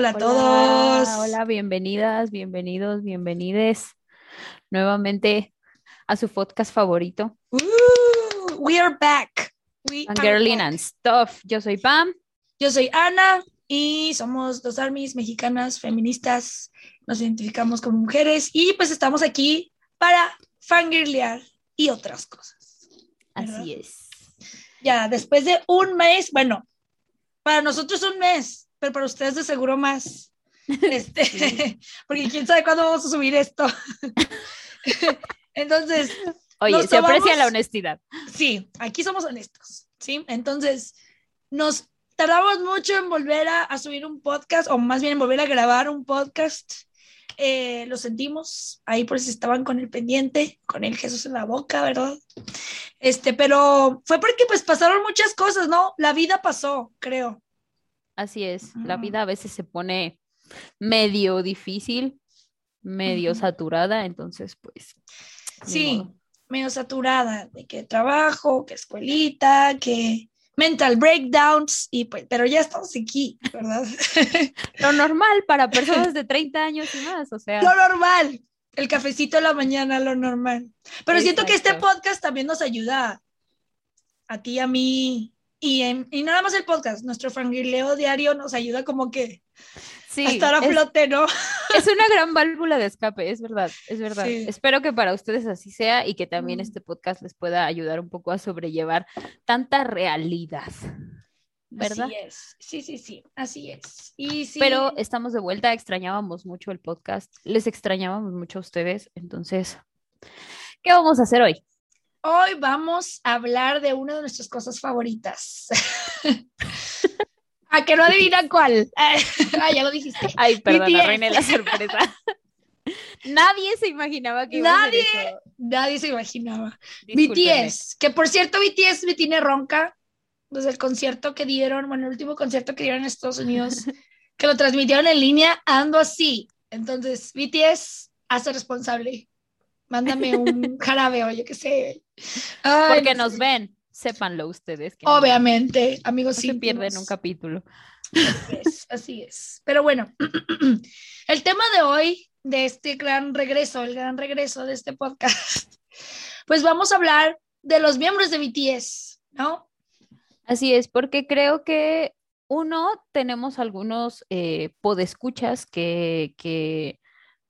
Hola a todos. Hola, bienvenidas, bienvenidos, bienvenides nuevamente a su podcast favorito. Uh, we are back. We are Girlin back. and Stuff. Yo soy Pam. Yo soy Ana y somos dos armies mexicanas feministas. Nos identificamos como mujeres y pues estamos aquí para fangirlear y otras cosas. ¿Verdad? Así es. Ya, después de un mes, bueno, para nosotros un mes, pero para ustedes de seguro más. Este, porque quién sabe cuándo vamos a subir esto. Entonces, Oye, se aprecia la honestidad. sí, aquí somos honestos, ¿sí? Entonces, nos tardamos mucho en volver a, a subir un podcast, o más bien en volver a grabar un podcast. Eh, lo sentimos, ahí por si estaban con el pendiente, con el Jesús en la boca, ¿verdad? Este, pero fue porque pues pasaron muchas cosas, ¿no? La vida pasó, creo. Así es. La Ujú. vida a veces se pone medio difícil, medio saturada, entonces pues. Sí, medio saturada de que trabajo, que escuelita, que mental breakdowns, y pues, pero ya estamos aquí, ¿verdad? Lo normal para personas de 30 años y más, o sea. lo normal, el cafecito de la mañana, lo normal. Pero siento que este podcast también nos ayuda a ti, a mí, y, en- y nada más el podcast, nuestro fangirleo diario nos ayuda como que Sí, a estar a flote, ¿no? Es una gran válvula de escape, es verdad, es verdad. Sí. Espero que para ustedes así sea y que también Mm. este podcast les pueda ayudar un poco a sobrellevar tanta realidad, ¿verdad? Así es, sí, sí, sí, así es. Y sí, Pero estamos de vuelta, extrañábamos mucho el podcast, les extrañábamos mucho a ustedes, entonces, ¿qué vamos a hacer hoy? Hoy vamos a hablar de una de nuestras cosas favoritas. ¿A que no adivinan cuál? ah, ya lo dijiste. Ay, perdón, arruiné la sorpresa. Nadie se imaginaba que iba a hacer Nadie. eso. Nadie se imaginaba. BTS, que por cierto BTS me tiene ronca desde el concierto que dieron, bueno, el último concierto que dieron en Estados Unidos, que lo transmitieron en línea, ando así. Entonces, BTS, hace responsable. Mándame un jarabe o yo qué sé. Ay, Porque no nos ven, sépanlo ustedes. que no- Obviamente, amigos, No se pierden un capítulo. Así es, así es. Pero bueno, el tema de hoy, de este gran regreso, el gran regreso de este podcast, pues vamos a hablar de los miembros de BTS, ¿no? Así es, porque creo que uno, tenemos algunos eh, podescuchas que, que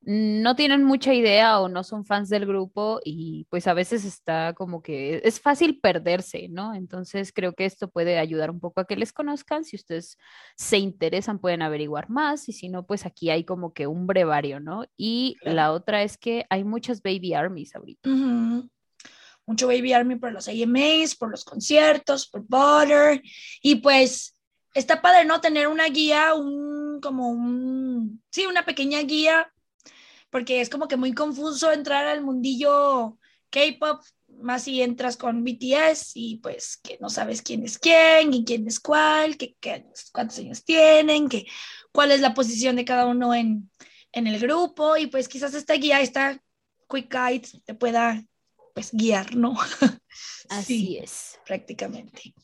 no tienen mucha idea o no son fans del grupo y pues a veces está como que es fácil perderse, ¿no? Entonces creo que esto puede ayudar un poco a que les conozcan. Si ustedes se interesan, pueden averiguar más y si no, pues aquí hay como que un brevario, ¿no? Y Claro. la otra es que hay muchas baby armies ahorita. Mucho Baby Army por los AMAs, por los conciertos, por Butter. Y pues está padre, ¿no? Tener una guía, un, como un, sí, una pequeña guía, porque es como que muy confuso entrar al mundillo K-pop, más si entras con BTS y pues que no sabes quién es quién y quién es cuál, que, que cuántos años tienen, que cuál es la posición de cada uno en, en el grupo y pues quizás esta guía, esta quick guide te pueda pues guiar, ¿no? Así Sí, es. prácticamente.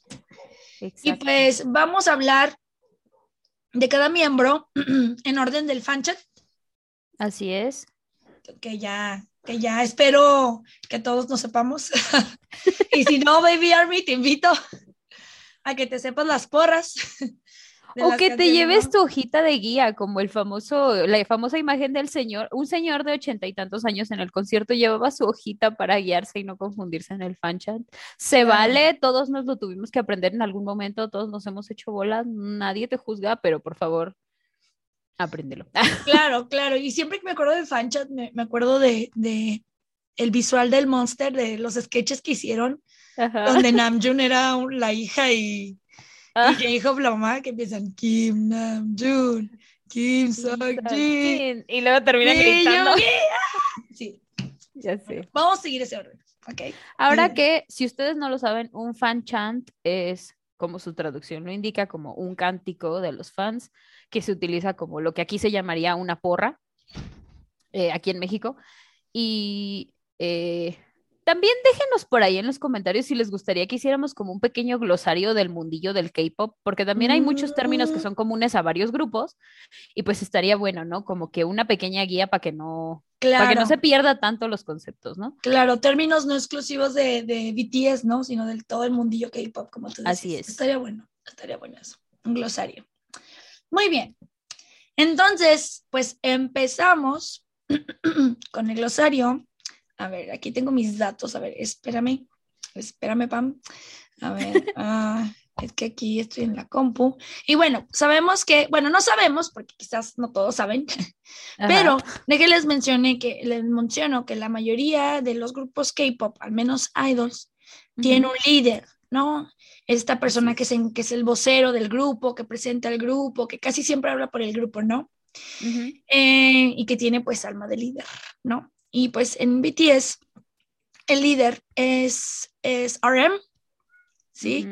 Y pues vamos a hablar de cada miembro en orden del fanchat, Así es. que ya, que ya espero que todos nos sepamos. y si no, Baby Army, te invito a que te sepas las porras. O que te lleves tu hojita de guía, como el famoso, la famosa imagen del señor, un señor de ochenta y tantos años en el concierto llevaba su hojita para guiarse y no confundirse en el fan chat. Se Claro. vale, todos nos lo tuvimos que aprender en algún momento, todos nos hemos hecho bolas, nadie te juzga, pero por favor, apréndelo. Claro, claro. Y siempre que me acuerdo del fanchat, me, me acuerdo de, de el visual del Monster, de los sketches que hicieron, Ajá. donde Namjoon era un- la hija y, Ah. y Jacob la mamá, que empiezan Kim Namjoon, Kim Seokjin. Y luego termina y gritando. Sí, Ya sé. vamos a seguir ese orden, ¿ok? Ahora que, si ustedes no lo saben, un fan chant es, como su traducción lo indica, como un cántico de los fans que se utiliza como lo que aquí se llamaría una porra, eh, aquí en México. Y eh, También déjenos por ahí en los comentarios si les gustaría que hiciéramos como un pequeño glosario del mundillo del K-pop, porque también hay muchos términos que Mm. son comunes a varios grupos y pues estaría bueno, ¿no? Como que una pequeña guía para que no, para que no se pierda tanto los conceptos, ¿no? claro, términos no exclusivos de, de BTS, ¿no? Sino del todo el mundillo K-pop, como tú decías. Así es. Estaría bueno, estaría bueno eso, un glosario. Muy bien. Entonces, pues empezamos con el glosario. A ver, aquí tengo mis datos. A ver, espérame, espérame, Pam. A ver, ah, es que aquí estoy en la compu. Y bueno, sabemos que, bueno, no sabemos, porque quizás no todos saben, Ajá. pero de que les mencioné que les menciono que la mayoría de los grupos K-pop, al menos idols, tiene un líder, ¿no? Esta persona que es, en- que es el vocero del grupo, que presenta el grupo, que casi siempre habla por el grupo, ¿no? Eh, y que tiene pues alma de líder, ¿no? Y pues en BTS el líder es, es RM, ¿sí?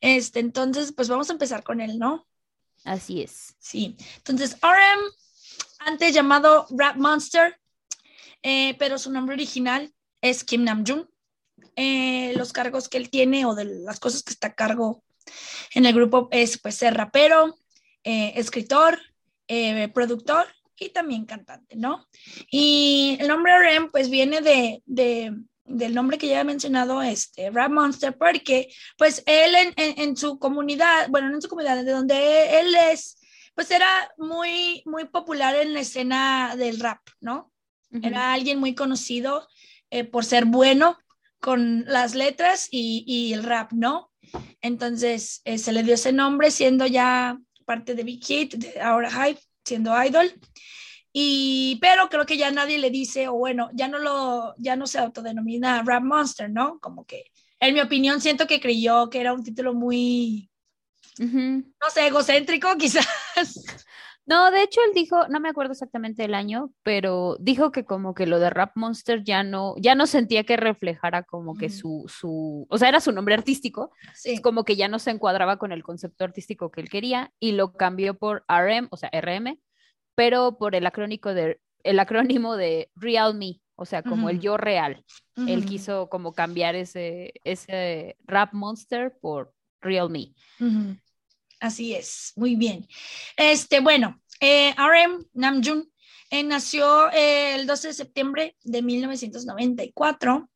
Este, entonces pues vamos a empezar con él, ¿no? Así es. Sí, entonces RM, antes llamado Rap Monster, eh, pero su nombre original es Kim Namjoon. Eh, los cargos que él tiene o de las cosas que está a cargo en el grupo es pues ser rapero, eh, escritor, eh, productor y también cantante, ¿no? Y el nombre RM pues viene de, de- del nombre que ya he mencionado, este, Rap Monster, porque pues él en, en- en su comunidad, bueno, no en su comunidad, de donde él es, pues era muy, muy popular en la escena del rap, ¿no? Era alguien muy conocido eh, por ser bueno con las letras y, y el rap, ¿no? Entonces eh, se le dio ese nombre siendo ya parte de Big Hit, de ahora Hype, siendo idol. Y, pero creo que ya nadie le dice, o bueno, ya no lo, ya no se autodenomina Rap Monster, ¿no? Como que, en mi opinión, siento que creyó que era un título muy, Ujú. no sé, egocéntrico quizás. No, de hecho él dijo, no me acuerdo exactamente el año, pero dijo que como que lo de Rap Monster ya no, ya no sentía que reflejara como que su, su, o sea, era su nombre artístico, Sí. como que ya no se encuadraba con el concepto artístico que él quería y lo cambió por RM, o sea, RM, pero por el acrónico de, el acrónimo de Real Me, o sea, como el yo real. Él quiso como cambiar ese, ese Rap Monster por Real Me. Así es, muy bien. Este, bueno, eh, RM Namjoon eh, nació eh, el 12 de septiembre de 1994.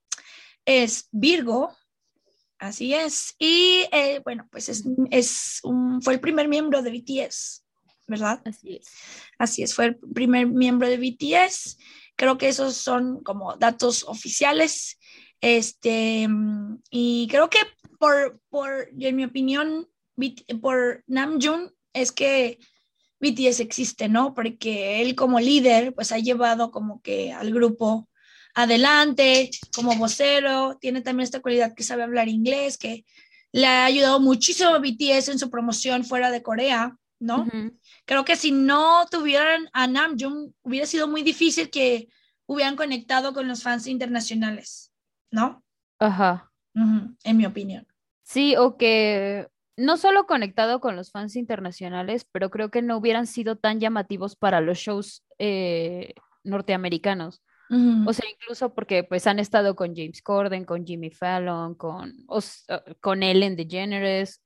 Es Virgo, así es. Y eh, bueno, pues es, es un, fue el primer miembro de BTS, ¿verdad? Así es. Así es, fue el primer miembro de BTS. Creo que esos son como datos oficiales. Este, y creo que por, por, en mi opinión, por Namjoon es que BTS existe, ¿no? Porque él como líder, pues ha llevado como que al grupo adelante, como vocero, tiene también esta cualidad que sabe hablar inglés, que le ha ayudado muchísimo a BTS en su promoción fuera de Corea, ¿no? Creo que si no tuvieran a Namjoon, hubiera sido muy difícil que hubieran conectado con los fans internacionales, ¿no? Ajá. Ujú, en mi opinión. Sí, o que no solo conectado con los fans internacionales, pero creo que no hubieran sido tan llamativos para los shows eh, norteamericanos. O sea, incluso porque pues han estado con James Corden, con Jimmy Fallon, con, eh, con Ellen DeGeneres,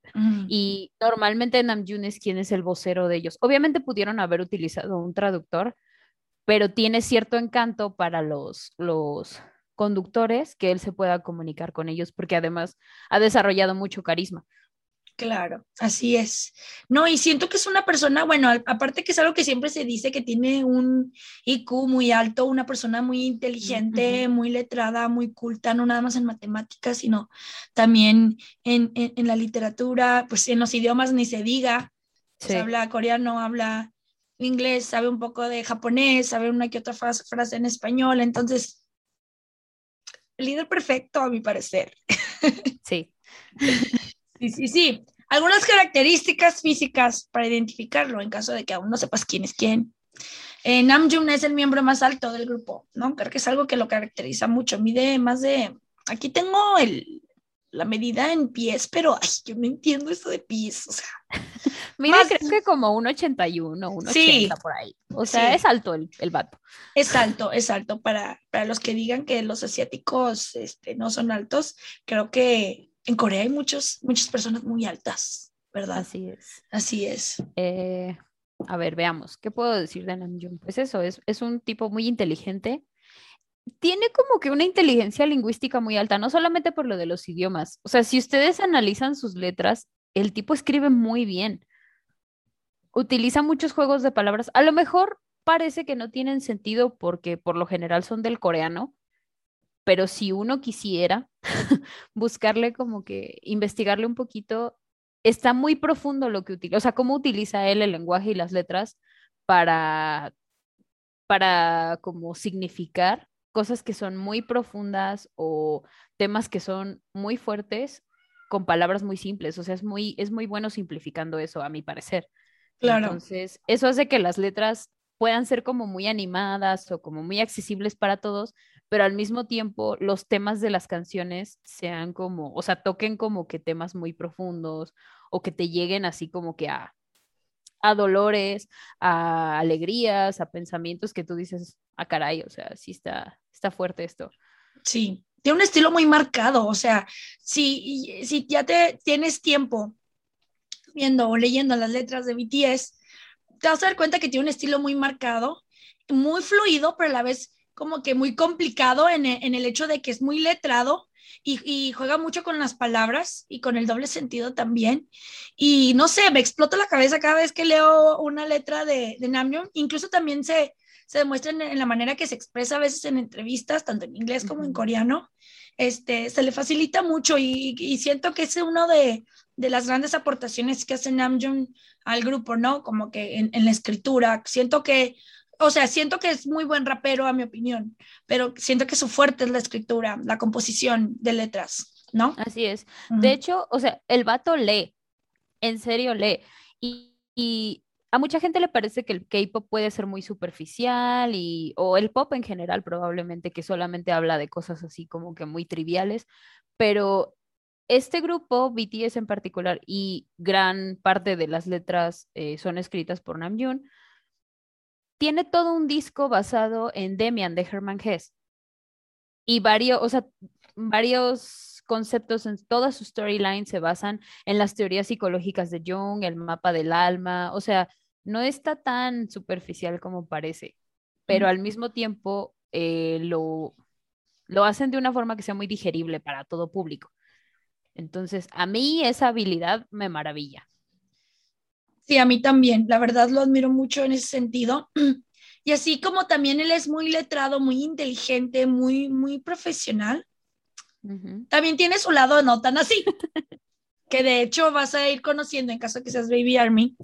y normalmente Namjoon es quien es el vocero de ellos. Obviamente pudieron haber utilizado un traductor, pero tiene cierto encanto para los, los conductores que él se pueda comunicar con ellos, porque además ha desarrollado mucho carisma. Claro, así es. No, y siento que es una persona, bueno, aparte que es algo que siempre se dice que tiene un IQ muy alto, una persona muy inteligente, muy letrada, muy culta, no nada más en matemáticas, sino también en, en- en la literatura, pues en los idiomas ni se diga. Pues Sí. habla coreano, habla inglés, sabe un poco de japonés, sabe una que otra frase, frase en español. Entonces, el líder perfecto, a mi parecer. Sí. Sí, sí, sí. Algunas características físicas para identificarlo en caso de que aún no sepas quién es quién. Eh, Namjoon es el miembro más alto del grupo, ¿no? Creo que es algo que lo caracteriza mucho. Mide más de. Aquí tengo el, la medida en pies, pero ay, yo no entiendo eso de pies. O sea, Mira, creo que como un 81, un 80 por ahí. O sea, es alto el, el vato. Es alto, es alto. Para, para los que digan que los asiáticos este, no son altos, creo que en Corea hay muchos, muchas personas muy altas, ¿verdad? Así es. Así es. Eh, a ver, veamos, ¿qué puedo decir de Namjoon? Pues eso, es, es un tipo muy inteligente. Tiene como que una inteligencia lingüística muy alta, no solamente por lo de los idiomas. O sea, si ustedes analizan sus letras, el tipo escribe muy bien. Utiliza muchos juegos de palabras. A lo mejor parece que no tienen sentido porque por lo general son del coreano, pero si uno quisiera buscarle como que investigarle un poquito, está muy profundo lo que utiliza, o sea, cómo utiliza él el lenguaje y las letras para, para como significar cosas que son muy profundas o temas que son muy fuertes con palabras muy simples, o sea, es muy, es muy bueno simplificando eso, a mi parecer. Claro. Entonces, eso hace que las letras puedan ser como muy animadas o como muy accesibles para todos, pero al mismo tiempo los temas de las canciones sean como, o sea, toquen como que temas muy profundos o que te lleguen así como que a, a dolores, a alegrías, a pensamientos que tú dices, a ah, caray, o sea, sí está, está fuerte esto. Sí, tiene un estilo muy marcado, o sea, si, si ya te tienes tiempo viendo o leyendo las letras de BTS, te vas a dar cuenta que tiene un estilo muy marcado, muy fluido, pero a la vez como que muy complicado en, e, en el hecho de que es muy letrado y, y, juega mucho con las palabras y con el doble sentido también. Y no sé, me explota la cabeza cada vez que leo una letra de, de Namjoon. Incluso también se, se demuestra en, la manera que se expresa a veces en entrevistas, tanto en inglés como en coreano. Este, se le facilita mucho y, y siento que es uno de, de, las grandes aportaciones que hace Namjoon al grupo, ¿no? Como que en, en la escritura. Siento que o sea, siento que es muy buen rapero, a mi opinión, pero siento que su fuerte es la escritura, la composición de letras, ¿no? Así es. De hecho, o sea, el vato lee, en serio lee. Y, y a mucha gente le parece que el K-pop puede ser muy superficial y, o el pop en general probablemente, que solamente habla de cosas así como que muy triviales, pero este grupo, BTS en particular, y gran parte de las letras eh, son escritas por Namjoon, tiene todo un disco basado en Demian de Herman Hesse. Y varios, o sea, varios conceptos en toda su storyline se basan en las teorías psicológicas de Jung, el mapa del alma, o sea, no está tan superficial como parece, pero al mismo tiempo eh, lo, lo hacen de una forma que sea muy digerible para todo público. Entonces, a mí esa habilidad me maravilla. Sí, a mí también, la verdad lo admiro mucho en ese sentido. Y así como también él es muy letrado, muy inteligente, muy, muy profesional, también tiene su lado no tan así, que de hecho vas a ir conociendo en caso de que seas Baby Army,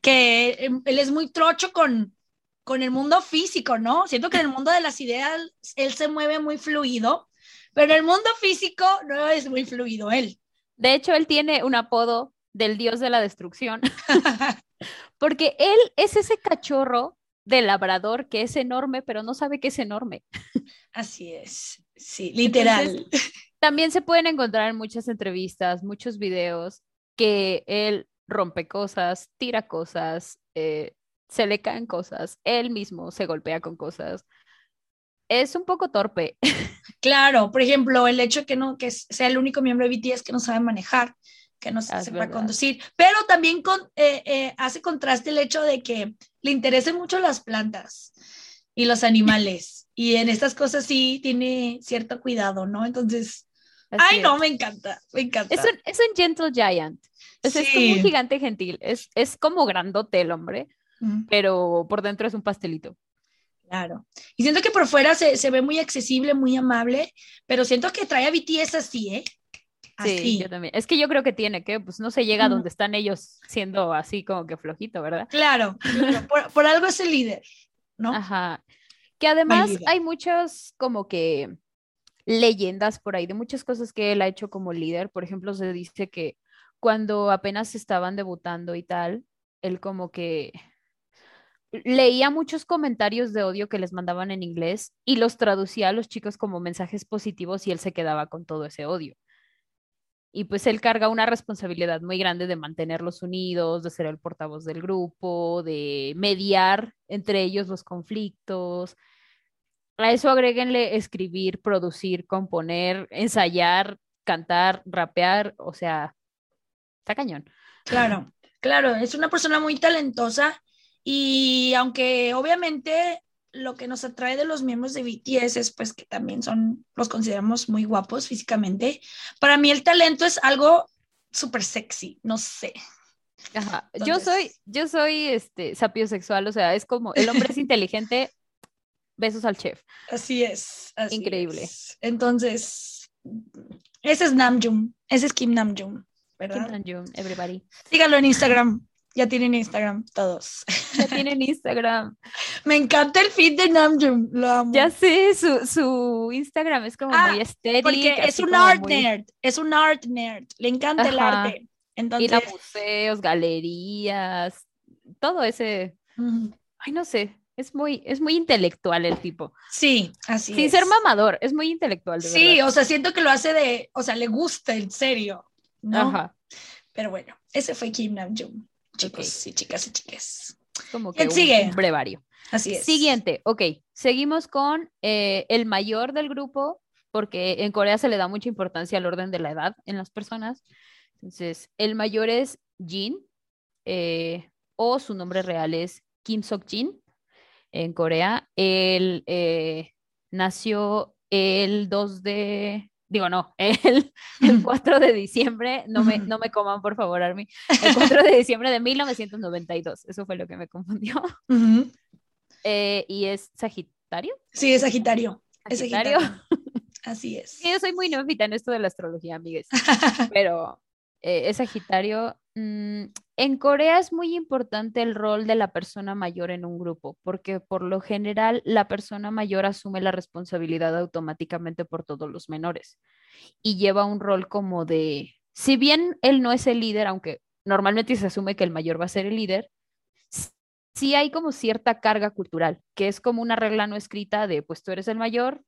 que em, él es muy trocho con, con el mundo físico, ¿no? Siento que en el mundo de las ideas él se mueve muy fluido, pero en el mundo físico no es muy fluido él. De hecho, él tiene un apodo del dios de la destrucción. Porque él es ese cachorro de labrador que es enorme, pero no sabe que es enorme. Así es, sí, literal. también se pueden encontrar en muchas entrevistas, muchos videos, que él rompe cosas, tira cosas, eh, se le caen cosas, él mismo se golpea con cosas. Es un poco torpe. Claro, por ejemplo, el hecho de que no que sea el único miembro de BTS que no sabe manejar que no se sepa conducir, pero también con, eh, eh, hace contraste el hecho de que le interesen mucho las plantas y los animales, y en estas cosas sí tiene cierto cuidado, ¿no? Entonces, ay, no, me encanta, me encanta. Es un, es un gentle giant, es, es como un gigante gentil, es, es como grandote el hombre, pero por dentro es un pastelito. Claro. Y siento que por fuera se, se, ve muy accesible, muy amable, pero siento que trae a BTS así, ¿eh? Sí, yo también. Es que yo creo que tiene que, pues no se llega a donde están ellos siendo así como que flojito, ¿verdad? Claro, por, algo es el líder, ¿no? Ajá. Que además hay muchas como que leyendas por ahí de muchas cosas que él ha hecho como líder. Por ejemplo, se dice que cuando apenas estaban debutando y tal, él como que leía muchos comentarios de odio que les mandaban en inglés y los traducía a los chicos como mensajes positivos y él se quedaba con todo ese odio. Y pues él carga una responsabilidad muy grande de mantenerlos unidos, de ser el portavoz del grupo, de mediar entre ellos los conflictos. A eso agréguenle escribir, producir, componer, ensayar, cantar, rapear, o sea, está cañón. Claro, claro, es una persona muy talentosa y aunque obviamente lo que nos atrae de los miembros de BTS es pues que también son, los consideramos muy guapos físicamente. Para mí el talento es algo súper sexy, no sé. Ajá. yo soy, yo soy este sapiosexual, o sea, es como el hombre es inteligente, besos al chef. Así es. Increíble. Entonces, ese es Namjoon, ese es Kim Namjoon. ¿verdad? Kim Namjoon, everybody. Síganlo en Instagram. Ya tienen Instagram todos. Ya tienen Instagram. Me encanta el feed de Namjoon, lo amo. Ya sé, su, su Instagram es como Ah, muy estético. Porque es un art nerd, es un art nerd, le encanta el arte. Entonces, Ir a museos, galerías, todo ese, ujú. ay, no sé, es muy, es muy intelectual el tipo. sí, así Sin es. ser mamador, es muy intelectual, de Sí, verdad. o sea, siento que lo hace de, o sea, le gusta en serio, ¿no? Ajá. Pero bueno, ese fue Kim Namjoon, chicos y chicas y chiques. Como que ¿Quién un, sigue? un brevario. Así es. Siguiente, ok, seguimos con eh, el mayor del grupo, porque en Corea se le da mucha importancia al orden de la edad en las personas. Entonces, el mayor es Jin, eh, o su nombre real es Kim Sok-jin, en Corea. Él eh, nació el 2 de, digo no, el, el 4 de diciembre, no me, no me coman por favor, Army, el 4 de diciembre de 1992, eso fue lo que me confundió. Eh, y es Sagitario. Sí, es Sagitario. Es Sagitario. Sagitario. Así es. Yo soy muy neófita en esto de la astrología, amigues. Pero eh, es Sagitario. Mm, en Corea es muy importante el rol de la persona mayor en un grupo, porque por lo general la persona mayor asume la responsabilidad automáticamente por todos los menores y lleva un rol como de, si bien él no es el líder, aunque normalmente se asume que el mayor va a ser el líder, sí hay como cierta carga cultural, que es como una regla no escrita de, pues tú eres el mayor,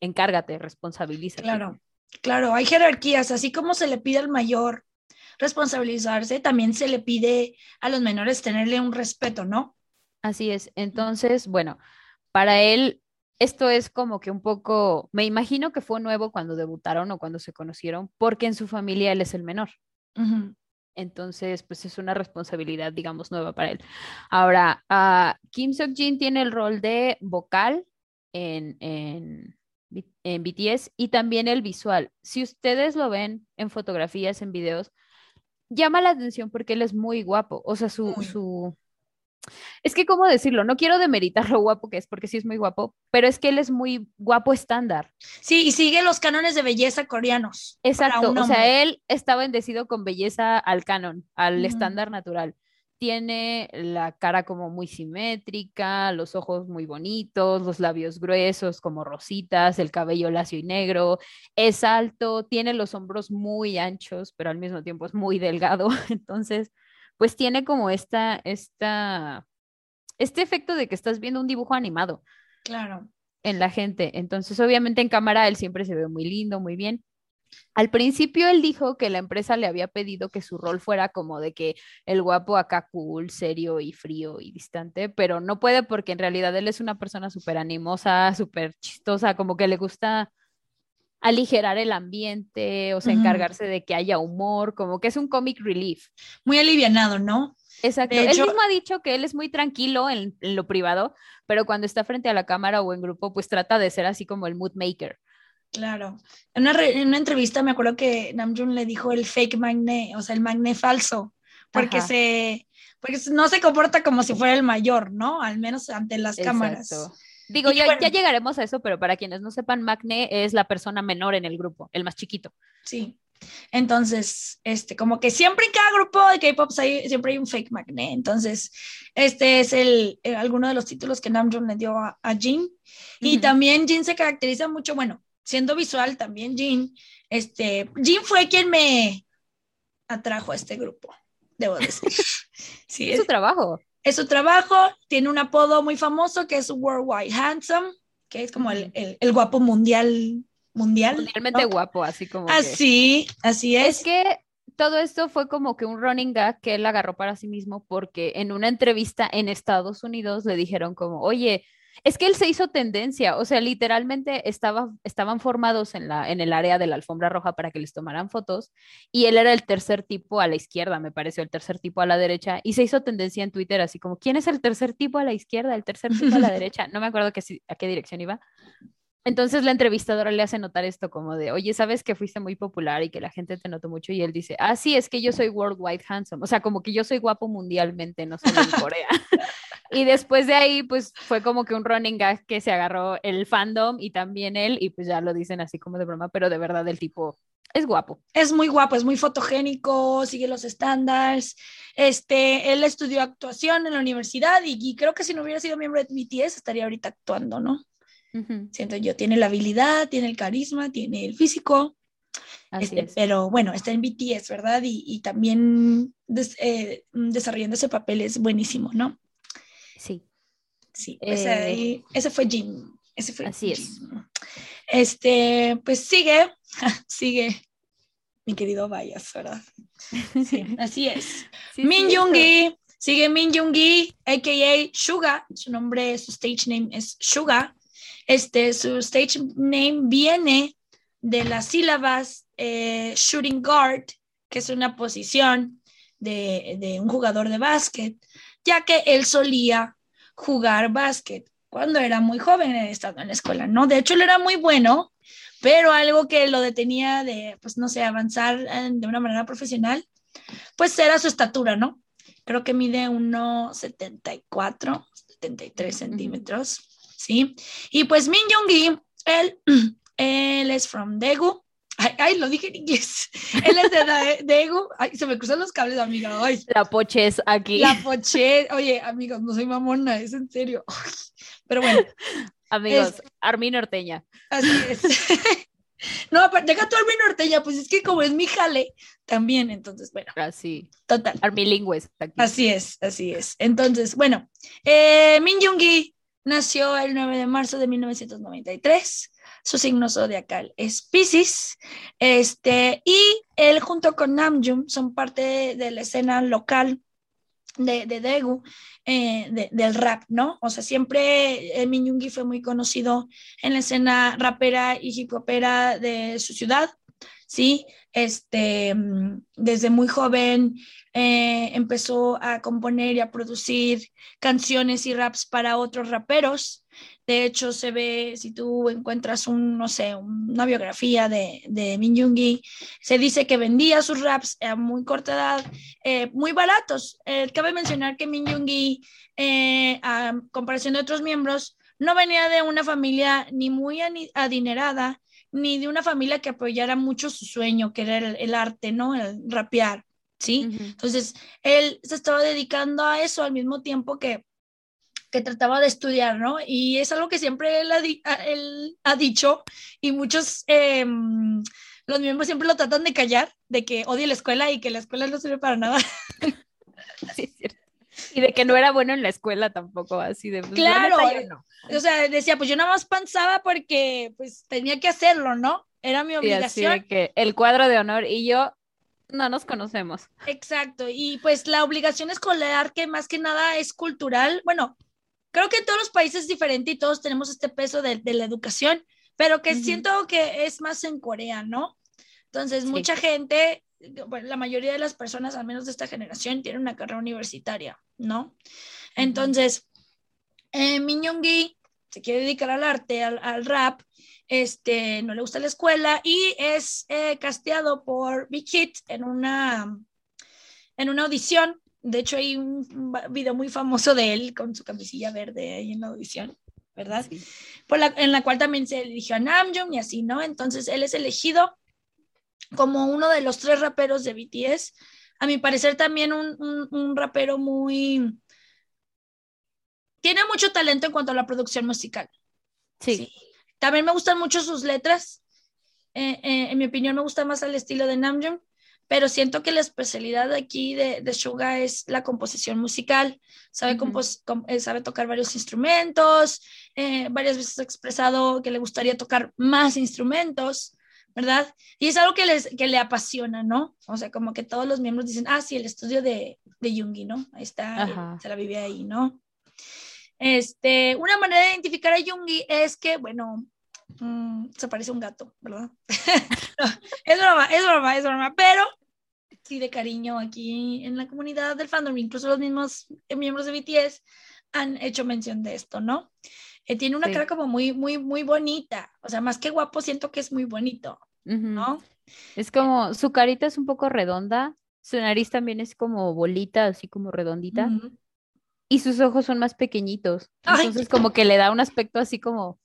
encárgate, responsabilízate. Claro, claro, hay jerarquías, así como se le pide al mayor responsabilizarse, también se le pide a los menores tenerle un respeto, ¿no? Así es. Entonces, bueno, para él esto es como que un poco, me imagino que fue nuevo cuando debutaron o cuando se conocieron, porque en su familia él es el menor. Entonces, pues es una responsabilidad, digamos, nueva para él. Ahora, ah, Kim Seok-jin tiene el rol de vocal en, en, en BTS y también el visual. Si ustedes lo ven en fotografías, en videos, llama la atención porque él es muy guapo. O sea, su, su... Es que, ¿cómo decirlo? No quiero demeritar lo guapo que es, porque sí es muy guapo, pero es que él es muy guapo estándar. Sí, y sigue los cánones de belleza coreanos. Exacto, o sea, él está bendecido con belleza al canon, al estándar natural. Tiene la cara como muy simétrica, los ojos muy bonitos, los labios gruesos como rositas, el cabello lacio y negro, es alto, tiene los hombros muy anchos, pero al mismo tiempo es muy delgado. Entonces, pues tiene como esta, esta, este efecto de que estás viendo un dibujo animado Claro. en la gente. Entonces, obviamente en cámara él siempre se ve muy lindo, muy bien. Al principio él dijo que la empresa le había pedido que su rol fuera como de que el guapo acá cool, serio y frío y distante, pero no puede porque en realidad él es una persona súper animosa, súper chistosa, como que le gusta aligerar el ambiente, o sea, encargarse de que haya humor, como que es un comic relief. Muy alivianado, ¿no? Exacto. Él mismo ha dicho que él es muy tranquilo en, en lo privado, pero cuando está frente a la cámara o en grupo, pues trata de ser así como el mood maker. Claro. En una, re- en una entrevista me acuerdo que Namjoon le dijo el fake magné, o sea, el magné falso, porque Ajá. se, porque no se comporta como si fuera el mayor, ¿no? Al menos ante las cámaras. Digo, ya, bueno. ya llegaremos a eso, pero para quienes no sepan, Macne es la persona menor en el grupo, el más chiquito. Sí. Entonces, este, como que siempre en cada grupo de K-pop siempre hay un fake magné. Entonces, este es el, el- alguno de los títulos que Namjoon le dio a, a Jin. Y también Jin se caracteriza mucho, bueno, siendo visual también Jin, este, Jin fue quien me atrajo a este grupo, debo decir. Sí, Es su trabajo. es su trabajo, tiene un apodo muy famoso que es Worldwide Handsome, que es como el- el guapo mundial mundial. Mundialmente guapo, así como. Así, así es. Es que todo esto fue como que un running gag que él agarró para sí mismo porque en una entrevista en Estados Unidos le dijeron como, oye, es que él se hizo tendencia, o sea, literalmente estaba, estaban formados en, la, en el área de la alfombra roja para que les tomaran fotos y él era el tercer tipo a la izquierda, me pareció, el tercer tipo a la derecha y se hizo tendencia en Twitter así como, ¿quién es el tercer tipo a la izquierda, el tercer tipo a la derecha? No me acuerdo que, a qué dirección iba. Entonces la entrevistadora le hace notar esto como de, oye, ¿sabes que fuiste muy popular y que la gente te notó mucho? Y él dice, ah, sí, es que yo soy worldwide handsome, o sea, como que yo soy guapo mundialmente, no solo en Corea. Y después de ahí, pues fue como que un running gag que se agarró el fandom y también él, y pues ya lo dicen así como de broma, pero de verdad el tipo es guapo. Es muy guapo, es muy fotogénico, sigue los estándares. Este, él estudió actuación en la universidad y, creo que si no hubiera sido miembro de BTS estaría ahorita actuando, ¿no? Siento yo, tiene la habilidad, tiene el carisma, tiene el físico. Este, pero bueno, está en BTS, ¿verdad? Y, también eh, desarrollando ese papel es buenísimo, ¿no? Sí. Sí, ese, eh, fue Jim. Ese fue así es. Este, pues sigue, sigue mi querido Bayas, ¿verdad? Sí, así es. Min Yoongi, sigue Min Yoongi, a.k.a. Suga, su nombre, su stage name es Suga. Este, su stage name viene de las sílabas eh, shooting guard, que es una posición de, de un jugador de básquet, ya que él solía jugar básquet cuando era muy joven, estando en la escuela, ¿no? De hecho, él era muy bueno, pero algo que lo detenía de, pues, no sé, avanzar de una manera profesional, pues era su estatura, ¿no? Creo que mide 1,74, 73 centímetros, ¿sí? Y pues Min Young-gi, él, él es from Daegu, Ay, lo dije en inglés. Él es de Daegu. Ay, se me cruzan los cables, amiga. Ay. La poches aquí. La poche. Oye, amigos, no soy mamona, es en serio. Pero bueno. Amigos, Armin Norteña. Así es. No, deja tu Armin Norteña, pues es que como es mi jale, también, entonces, bueno. Así. Total. Armilingües. Así es, así es. Entonces, bueno, eh, Min Yoongi nació el 9 de marzo de 1993 su signo zodiacal es Pisces, este, y él junto con Namjoon son parte de, la escena local de, de Daegu, eh, del rap, ¿no? O sea, siempre eh, fue muy conocido en la escena rapera y hip hopera de su ciudad, ¿sí? Este, desde muy joven eh, empezó a componer y a producir canciones y raps para otros raperos, de hecho, se ve, si tú encuentras un, no sé, una biografía de, de Min Yoongi, se dice que vendía sus raps a muy corta edad, eh, muy baratos. Eh, cabe mencionar que Min Yoongi, eh, a comparación de otros miembros, no venía de una familia ni muy adinerada, ni de una familia que apoyara mucho su sueño, que era el, arte, ¿no? El rapear, ¿sí? Entonces, él se estaba dedicando a eso al mismo tiempo que que trataba de estudiar, ¿no? Y es algo que siempre él ha, dicho y muchos, em, los miembros siempre lo tratan de callar, de que odia la escuela y que la escuela no sirve para nada. Sí, es cierto. Y de que no era bueno en la escuela tampoco, así de... Pues, claro, o sea, decía, pues yo nada más pensaba porque pues tenía que hacerlo, ¿no? Era mi obligación. así de que el cuadro de honor y yo no nos conocemos. Exacto, y pues la obligación escolar que más que nada es cultural, bueno, creo que en todos los países es diferente y todos tenemos este peso de, la educación, pero que siento que es más en Corea, ¿no? Entonces, mucha gente, bueno, la mayoría de las personas, al menos de esta generación, tienen una carrera universitaria, ¿no? Entonces, eh, se quiere dedicar al arte, al, rap, este, no le gusta la escuela y es eh, casteado por Big Hit en una, en una audición de hecho, hay un video muy famoso de él con su camisilla verde ahí en la audición, ¿verdad? Por la, en la cual también se eligió a Namjoon y así, ¿no? Entonces, él es elegido como uno de los tres raperos de BTS. A mi parecer, también un, un, rapero muy... Tiene mucho talento en cuanto a la producción musical. Sí. También me gustan mucho sus letras. Eh, eh, en mi opinión, me gusta más el estilo de Namjoon pero siento que la especialidad aquí de, de Suga es la composición musical. Sabe, eh, sabe tocar varios instrumentos, eh, varias veces ha expresado que le gustaría tocar más instrumentos, ¿verdad? Y es algo que, les, que le apasiona, ¿no? O sea, como que todos los miembros dicen, ah, sí, el estudio de, de Jungi, ¿no? Ahí está, se la vive ahí, ¿no? Este, una manera de identificar a Jungi es que, bueno, mm, se parece a un gato, ¿verdad? es broma, es broma, es broma, pero sí de cariño aquí en la comunidad del fandom, incluso los mismos miembros de BTS han hecho mención de esto, ¿no? Eh, tiene una cara como muy, muy, muy bonita, o sea, más que guapo, siento que es muy bonito, ¿no? Es como, su carita es un poco redonda, su nariz también es como bolita, así como redondita, y sus ojos son más pequeñitos, entonces como que le da un aspecto así como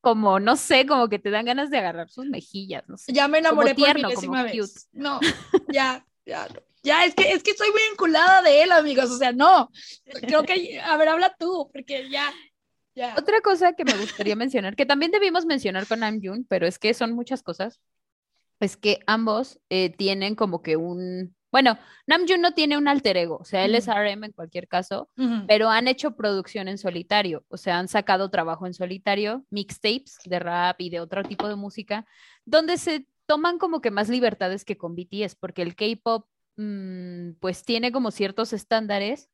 como, no sé, como que te dan ganas de agarrar sus mejillas, no sé. Ya me enamoré por tierno, como vez. No, ya, ya, ya, es que, es que estoy muy vinculada de él, amigos, o sea, no, creo que, a ver, habla tú, porque ya, ya. Otra cosa que me gustaría mencionar, que también debimos mencionar con Namjoon, pero es que son muchas cosas, es que ambos eh, tienen como que un, bueno, Namjoon no tiene un alter ego, o sea, él es RM en cualquier caso, pero han hecho producción en solitario, o sea, han sacado trabajo en solitario, mixtapes de rap y de otro tipo de música, donde se toman como que más libertades que con BTS, porque el K-pop mm, pues tiene como ciertos estándares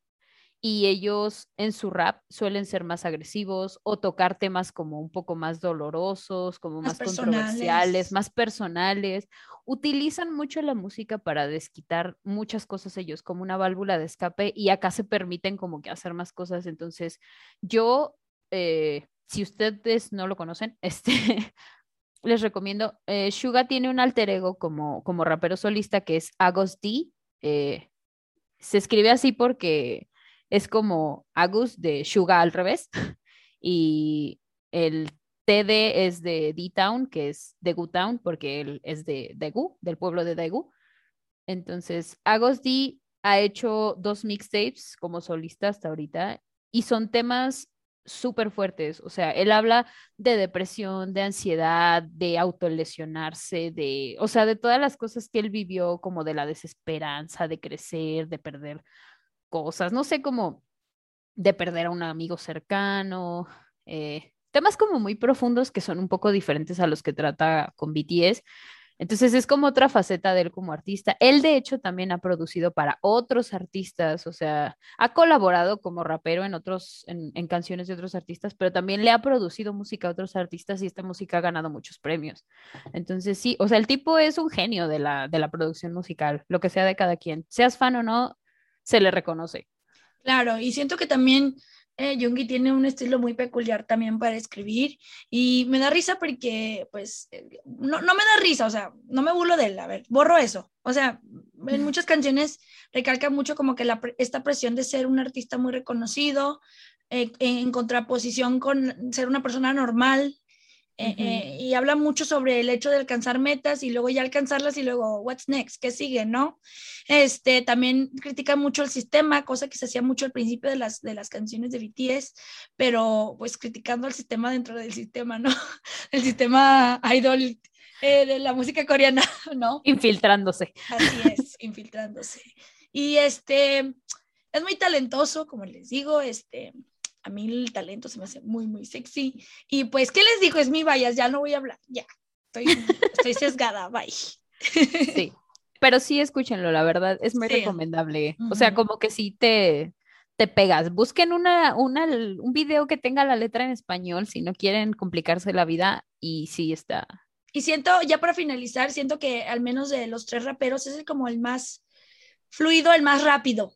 y ellos en su rap suelen ser más agresivos o tocar temas como un poco más dolorosos, como más, controversiales, más personales. Utilizan mucho la música para desquitar muchas cosas ellos como una válvula de escape y acá se permiten como que hacer más cosas. Entonces, yo, eh, si ustedes no lo conocen, este... les recomiendo, eh, Suga tiene un alter ego como, como rapero solista que es Agos D. Eh, se escribe así porque es como Agus de Suga al revés. Y el TD es de D-Town, que es de Town, porque él es de Daegu, del pueblo de Daegu. Entonces, Agus D ha hecho dos mixtapes como solista hasta ahorita y son temas súper fuertes. O sea, él habla de depresión, de ansiedad, de autolesionarse, de, o sea, de todas las cosas que él vivió, como de la desesperanza, de crecer, de perder cosas, no sé, cómo de perder a un amigo cercano, eh, temas como muy profundos que son un poco diferentes a los que trata con BTS. Entonces es como otra faceta de él como artista. Él de hecho también ha producido para otros artistas, o sea, ha colaborado como rapero en otros, en, en, canciones de otros artistas, pero también le ha producido música a otros artistas y esta música ha ganado muchos premios. Entonces sí, o sea, el tipo es un genio de la, de la producción musical, lo que sea de cada quien. Seas fan o no, se le reconoce. Claro, y siento que también eh, Jungi tiene un estilo muy peculiar también para escribir y me da risa porque, pues, eh, no, no me da risa, o sea, no me burlo de él, a ver, borro eso. O sea, en muchas canciones recalca mucho como que la, esta presión de ser un artista muy reconocido, eh, en contraposición con ser una persona normal, eh, eh, y habla mucho sobre el hecho de alcanzar metas y luego ya alcanzarlas y luego what's next, qué sigue, ¿no? Este, también critica mucho el sistema, cosa que se hacía mucho al principio de las, de las canciones de BTS, pero pues criticando al sistema dentro del sistema, ¿no? El sistema idol eh, de la música coreana, ¿no? Infiltrándose. Así es, infiltrándose. Y este, es muy talentoso, como les digo, este, a mí el talento se me hace muy, muy sexy. Y pues, ¿qué les digo? Es mi vallas, ya no voy a hablar, ya. Estoy, estoy sesgada, bye. Sí, pero sí escúchenlo, la verdad, es muy recomendable. O sea, como que sí te, te pegas. Busquen una, una, un video que tenga la letra en español si no quieren complicarse la vida y sí está. Y siento, ya para finalizar, siento que al menos de los tres raperos es como el más fluido, el más rápido.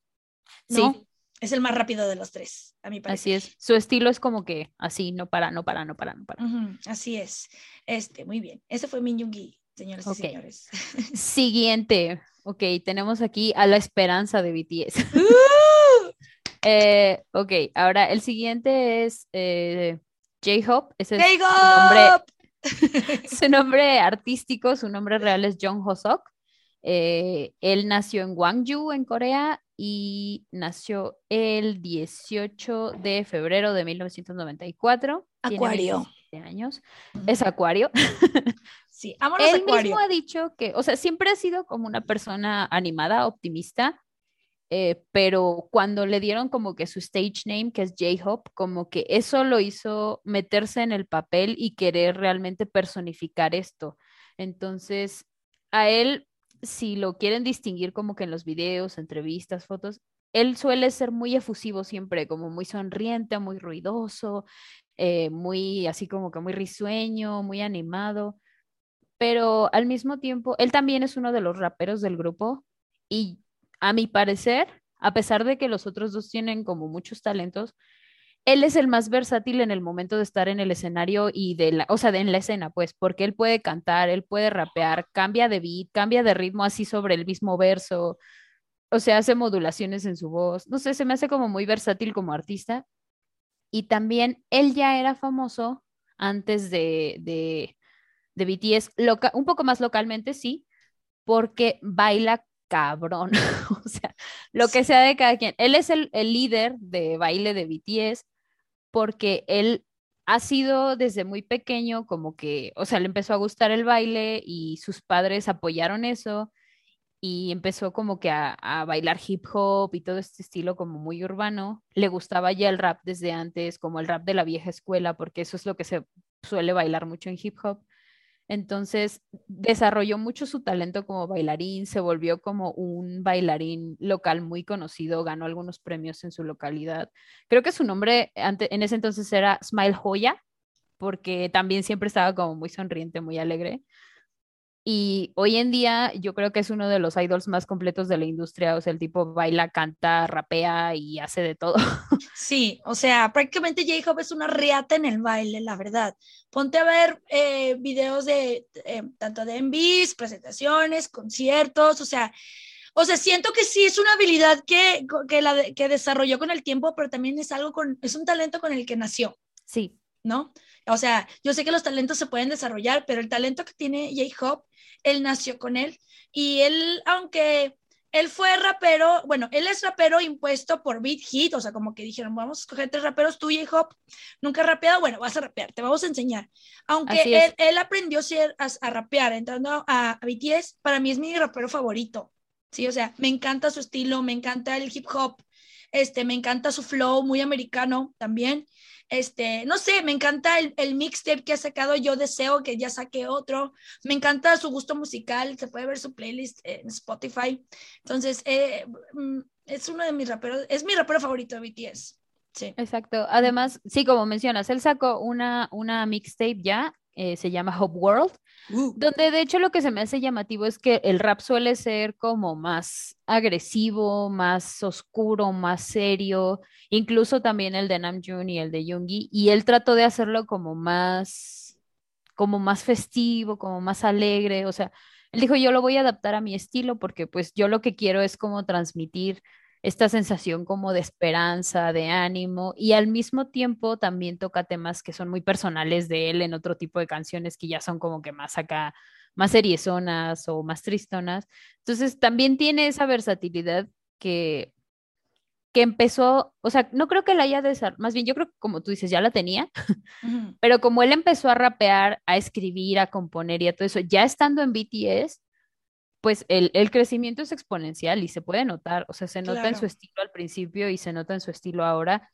¿no? Sí. Es el más rápido de los tres, a mi parecer. Así es. Su estilo es como que así, no para, no para, no para, no para. así es. Este, muy bien. Ese fue Minjungi, señores y señores. Siguiente. Ok, tenemos aquí a la esperanza de BTS. ¡Uh! eh, ok, ahora el siguiente es eh, J-Hope. Ese es su nombre, su nombre artístico, su nombre real es Jung Hosok. Eh, él nació en Gwangju, en Corea, y nació el 18 de febrero de 1994. Acuario. años, es Acuario. Sí, amo los Él Acuario. mismo ha dicho que, o sea, siempre ha sido como una persona animada, optimista, eh, pero cuando le dieron como que su stage name, que es J-Hope, como que eso lo hizo meterse en el papel y querer realmente personificar esto. Entonces, a él, si lo quieren distinguir como que en los videos, entrevistas, fotos, él suele ser muy efusivo siempre, como muy sonriente, muy ruidoso, eh, muy así como que muy risueño, muy animado, pero al mismo tiempo, él también es uno de los raperos del grupo y a mi parecer, a pesar de que los otros dos tienen como muchos talentos, él es el más versátil en el momento de estar en el escenario y de la, o sea, de en la escena, pues, porque él puede cantar, él puede rapear, cambia de beat, cambia de ritmo así sobre el mismo verso, o sea, hace modulaciones en su voz, no sé, se me hace como muy versátil como artista. Y también él ya era famoso antes de, de, de BTS, loca, un poco más localmente, sí, porque baila cabrón, o sea, lo que sea de cada quien. Él es el, el líder de baile de BTS porque él ha sido desde muy pequeño como que, o sea, le empezó a gustar el baile y sus padres apoyaron eso y empezó como que a, a, bailar hip hop y todo este estilo como muy urbano. Le gustaba ya el rap desde antes, como el rap de la vieja escuela, porque eso es lo que se suele bailar mucho en hip hop. Entonces desarrolló mucho su talento como bailarín, se volvió como un bailarín local muy conocido, ganó algunos premios en su localidad. Creo que su nombre en ese entonces era Smile Joya, porque también siempre estaba como muy sonriente, muy alegre. Y hoy en día yo creo que es uno de los idols más completos de la industria, o sea, el tipo baila, canta, rapea y hace de todo. Sí, o sea, prácticamente J-Hope es una riata en el baile, la verdad. Ponte a ver eh, videos de eh, tanto de MVs, presentaciones, conciertos, o sea, o sea, siento que sí es una habilidad que, que, la que desarrolló con el tiempo, pero también es algo con, es un talento con el que nació. Sí. ¿No? O sea, yo sé que los talentos se pueden desarrollar, pero el talento que tiene J-Hope, él nació con él. Y él, aunque él fue rapero, bueno, él es rapero impuesto por Beat Hit, o sea, como que dijeron, vamos a escoger tres raperos, tú J-Hope, nunca rapeado, bueno, vas a rapear, te vamos a enseñar. Aunque él, él, aprendió a, a, rapear entrando a, a BTS, para mí es mi rapero favorito. Sí, o sea, me encanta su estilo, me encanta el hip hop, este, me encanta su flow, muy americano también. Este, no sé, me encanta el, el, mixtape que ha sacado Yo Deseo, que ya saqué otro. Me encanta su gusto musical, se puede ver su playlist en Spotify. Entonces, eh, es uno de mis raperos, es mi rapero favorito de BTS. Sí. Exacto. Además, sí, como mencionas, él sacó una, una mixtape ya, eh, se llama Hope World, uh. donde de hecho lo que se me hace llamativo es que el rap suele ser como más agresivo, más oscuro, más serio, incluso también el de Namjoon y el de Yoongi, y él trató de hacerlo como más, como más festivo, como más alegre, o sea, él dijo, yo lo voy a adaptar a mi estilo porque pues yo lo que quiero es como transmitir esta sensación como de esperanza, de ánimo, y al mismo tiempo también toca temas que son muy personales de él en otro tipo de canciones que ya son como que más acá, más seriezonas o más tristonas. Entonces también tiene esa versatilidad que, que empezó, o sea, no creo que la haya desarrollado, más bien yo creo que como tú dices, ya la tenía, uh -huh. pero como él empezó a rapear, a escribir, a componer y a todo eso, ya estando en BTS, pues el, el, crecimiento es exponencial y se puede notar, o sea, se nota claro. en su estilo al principio y se nota en su estilo ahora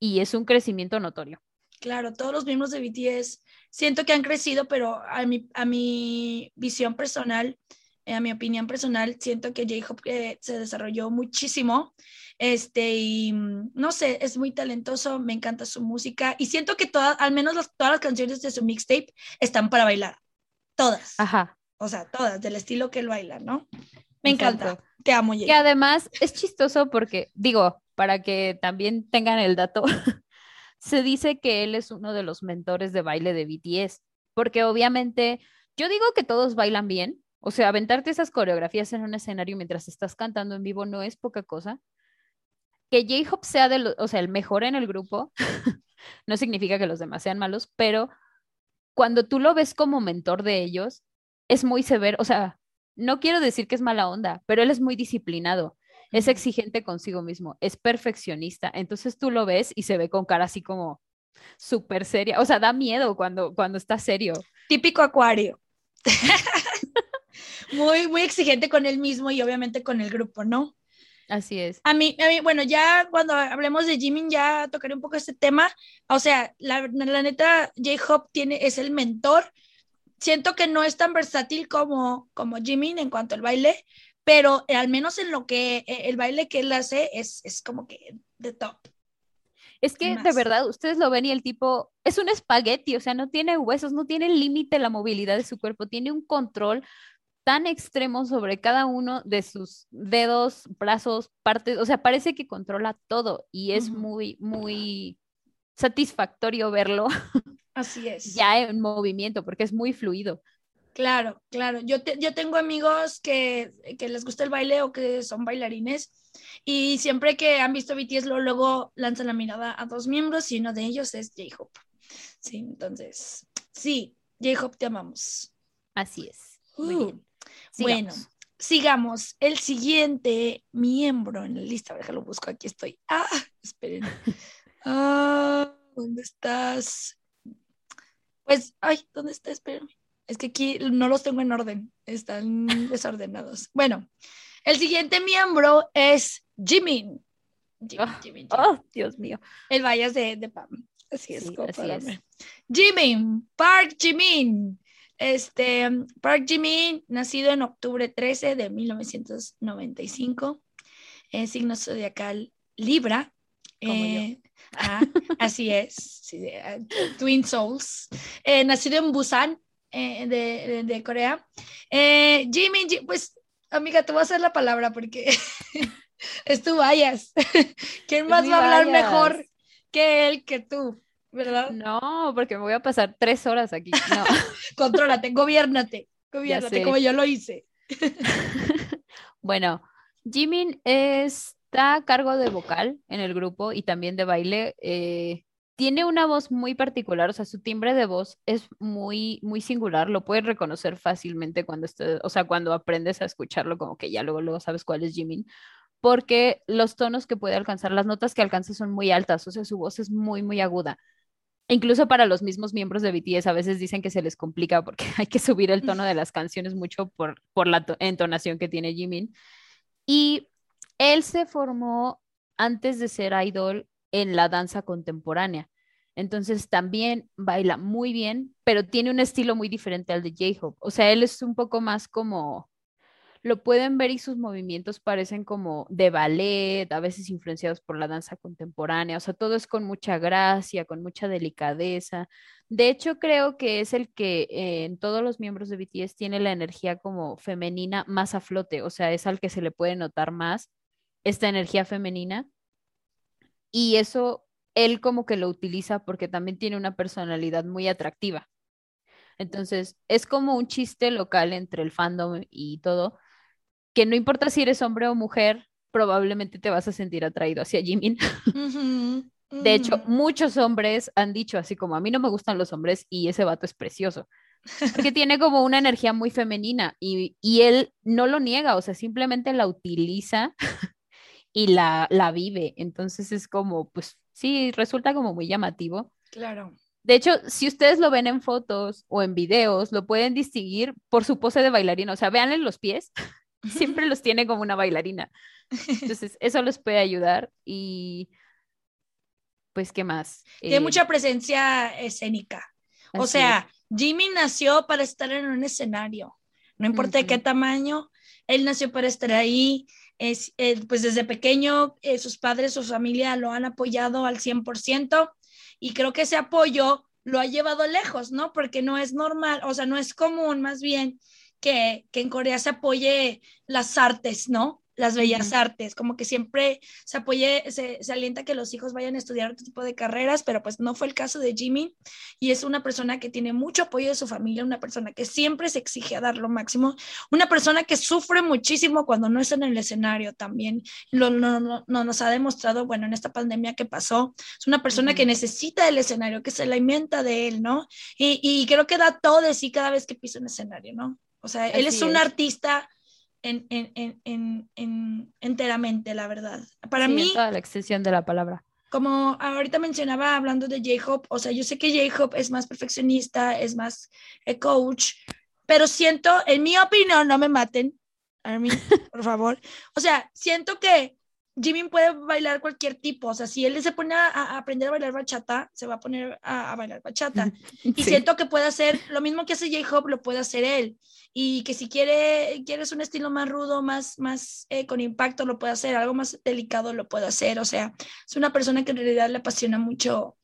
y es un crecimiento notorio. Claro, todos los miembros de BTS siento que han crecido, pero a mi, a mi visión personal, eh, a mi opinión personal, siento que J-Hope eh, se desarrolló muchísimo. Este, y no sé, es muy talentoso, me encanta su música y siento que todas, al menos las, todas las canciones de su mixtape están para bailar. Todas. Ajá. O sea, todas, del estilo que él baila, ¿no? Me Exacto. encanta. Te amo, Jay. Y además es chistoso porque, digo, para que también tengan el dato, se dice que él es uno de los mentores de baile de BTS, porque obviamente yo digo que todos bailan bien, o sea, aventarte esas coreografías en un escenario mientras estás cantando en vivo no es poca cosa. Que J-Hope sea de lo, o sea, el mejor en el grupo, no significa que los demás sean malos, pero cuando tú lo ves como mentor de ellos, es muy severo, o sea, no quiero decir que es mala onda, pero él es muy disciplinado, es exigente consigo mismo, es perfeccionista, entonces tú lo ves y se ve con cara así como, súper seria. O sea, da miedo cuando, cuando está serio. Típico acuario. muy, muy exigente con él mismo y obviamente con el grupo, ¿no? Así es. A mí, a mí, bueno, ya cuando hablemos de Jimin ya tocaré un poco este tema. O sea, la, la neta, J-Hope tiene, es el mentor. Siento que no es tan versátil como, como Jimin en cuanto al baile, pero al menos en lo que eh, el baile que él hace es, es como que de top. Es que de verdad, ustedes lo ven y el tipo es un espagueti, o sea, no tiene huesos, no tiene límite la movilidad de su cuerpo, tiene un control tan extremo sobre cada uno de sus dedos, brazos, partes, o sea, parece que controla todo y es muy, muy satisfactorio verlo. Así es. ya en movimiento, porque es muy fluido. Claro, claro. Yo, yo tengo amigos que, que, les gusta el baile o que son bailarines y siempre que han visto BTS luego lanzan la mirada a dos miembros y uno de ellos es J-Hope. Sí, entonces, sí, J-Hope te amamos. Así es. Muy uh, bien. Bueno, sigamos. El siguiente miembro en la lista, a ver, lo busco, aquí estoy. Ah, esperen. Ah, ¿dónde estás? Pues, ay, ¿dónde está? Espérenme. Es que aquí no los tengo en orden, están desordenados. Bueno, el siguiente miembro es Jimin. Jimin, oh, oh, Dios mío. El Vallas de, de Pam. Así es, así Jimin, Park Jimin. Este, Park Jimin, nacido en octubre 13 de 1995, en signo zodiacal Libra. Eh, ah, así es, ah, Twin Souls. Eh, nacido en Busan, eh, de, de, Corea. Eh, Jimin, pues, amiga, te voy a hacer la palabra porque es tu vayas. ¿Quién más va a hablar mejor que él, que tú? ¿Verdad? No, porque me voy a pasar tres horas aquí. No. Contrólate, gobiernate, gobiernate como yo lo hice. bueno, Jimin está a cargo de vocal en el grupo y también de baile. Eh, tiene una voz muy particular, o sea, su timbre de voz es muy, muy singular, lo puedes reconocer fácilmente cuando estés, o sea, cuando aprendes a escucharlo, como que ya luego, luego sabes cuál es Jimin, porque los tonos que puede alcanzar, las notas que alcanza son muy altas, o sea, su voz es muy, muy aguda. incluso para los mismos miembros de BTS a veces dicen que se les complica porque hay que subir el tono de las canciones mucho por, por la entonación que tiene Jimin. Y él se formó antes de ser idol en la danza contemporánea. Entonces también baila muy bien, pero tiene un estilo muy diferente al de J-Hope. O sea, él es un poco más como, lo pueden ver y sus movimientos parecen como de ballet, a veces influenciados por la danza contemporánea. O sea, todo es con mucha gracia, con mucha delicadeza. De hecho, creo que es el que eh, en todos los miembros de BTS tiene la energía como femenina más a flote. O sea, es al que se le puede notar más esta energía femenina y eso él como que lo utiliza porque también tiene una personalidad muy atractiva. Entonces, es como un chiste local entre el fandom y todo, que no importa si eres hombre o mujer, probablemente te vas a sentir atraído hacia Jimin. De hecho, muchos hombres han dicho así como a mí no me gustan los hombres y ese vato es precioso. Porque tiene como una energía muy femenina y, y él no lo niega, o sea, simplemente la utiliza y la, la vive. Entonces es como, pues sí, resulta como muy llamativo. Claro. De hecho, si ustedes lo ven en fotos o en videos, lo pueden distinguir por su pose de bailarina. O sea, véanle los pies, siempre los tiene como una bailarina. Entonces, eso les puede ayudar. Y pues, ¿qué más? Tiene eh, mucha presencia escénica. O sea, Jimmy nació para estar en un escenario. No importa de qué tamaño, él nació para estar ahí es, eh, pues desde pequeño eh, sus padres, su familia lo han apoyado al 100% y creo que ese apoyo lo ha llevado lejos, ¿no? Porque no es normal, o sea, no es común más bien que, que en Corea se apoye las artes, ¿no? Las bellas artes, como que siempre se apoye, se, se, alienta que los hijos vayan a estudiar otro tipo de carreras, pero pues no fue el caso de Jimmy y es una persona que tiene mucho apoyo de su familia, una persona que siempre se exige a dar lo máximo, una persona que sufre muchísimo cuando no está en el escenario también, lo, no, no, no nos ha demostrado, bueno, en esta pandemia que pasó, es una persona que necesita el escenario, que se alimenta de él, ¿no? Y, y creo que da todo de sí cada vez que pisa un escenario, ¿no? O sea, él es un artista en, en, en, enteramente, la verdad. Para mí... toda la extensión de la palabra. como ahorita mencionaba hablando de J-Hope, o sea, yo sé que J-Hope es más perfeccionista, es más eh, coach, pero siento, en mi opinión, no me maten, Armin, por favor. O sea, siento que Jimin puede bailar cualquier tipo, o sea, si él se pone a, aprender a bailar bachata, se va a poner a, bailar bachata. Y siento que puede hacer lo mismo que hace J-Hope, lo puede hacer él. Y que si quiere, quieres un estilo más rudo, más, más eh, con impacto, lo puede hacer, algo más delicado, lo puede hacer. O sea, es una persona que en realidad le apasiona mucho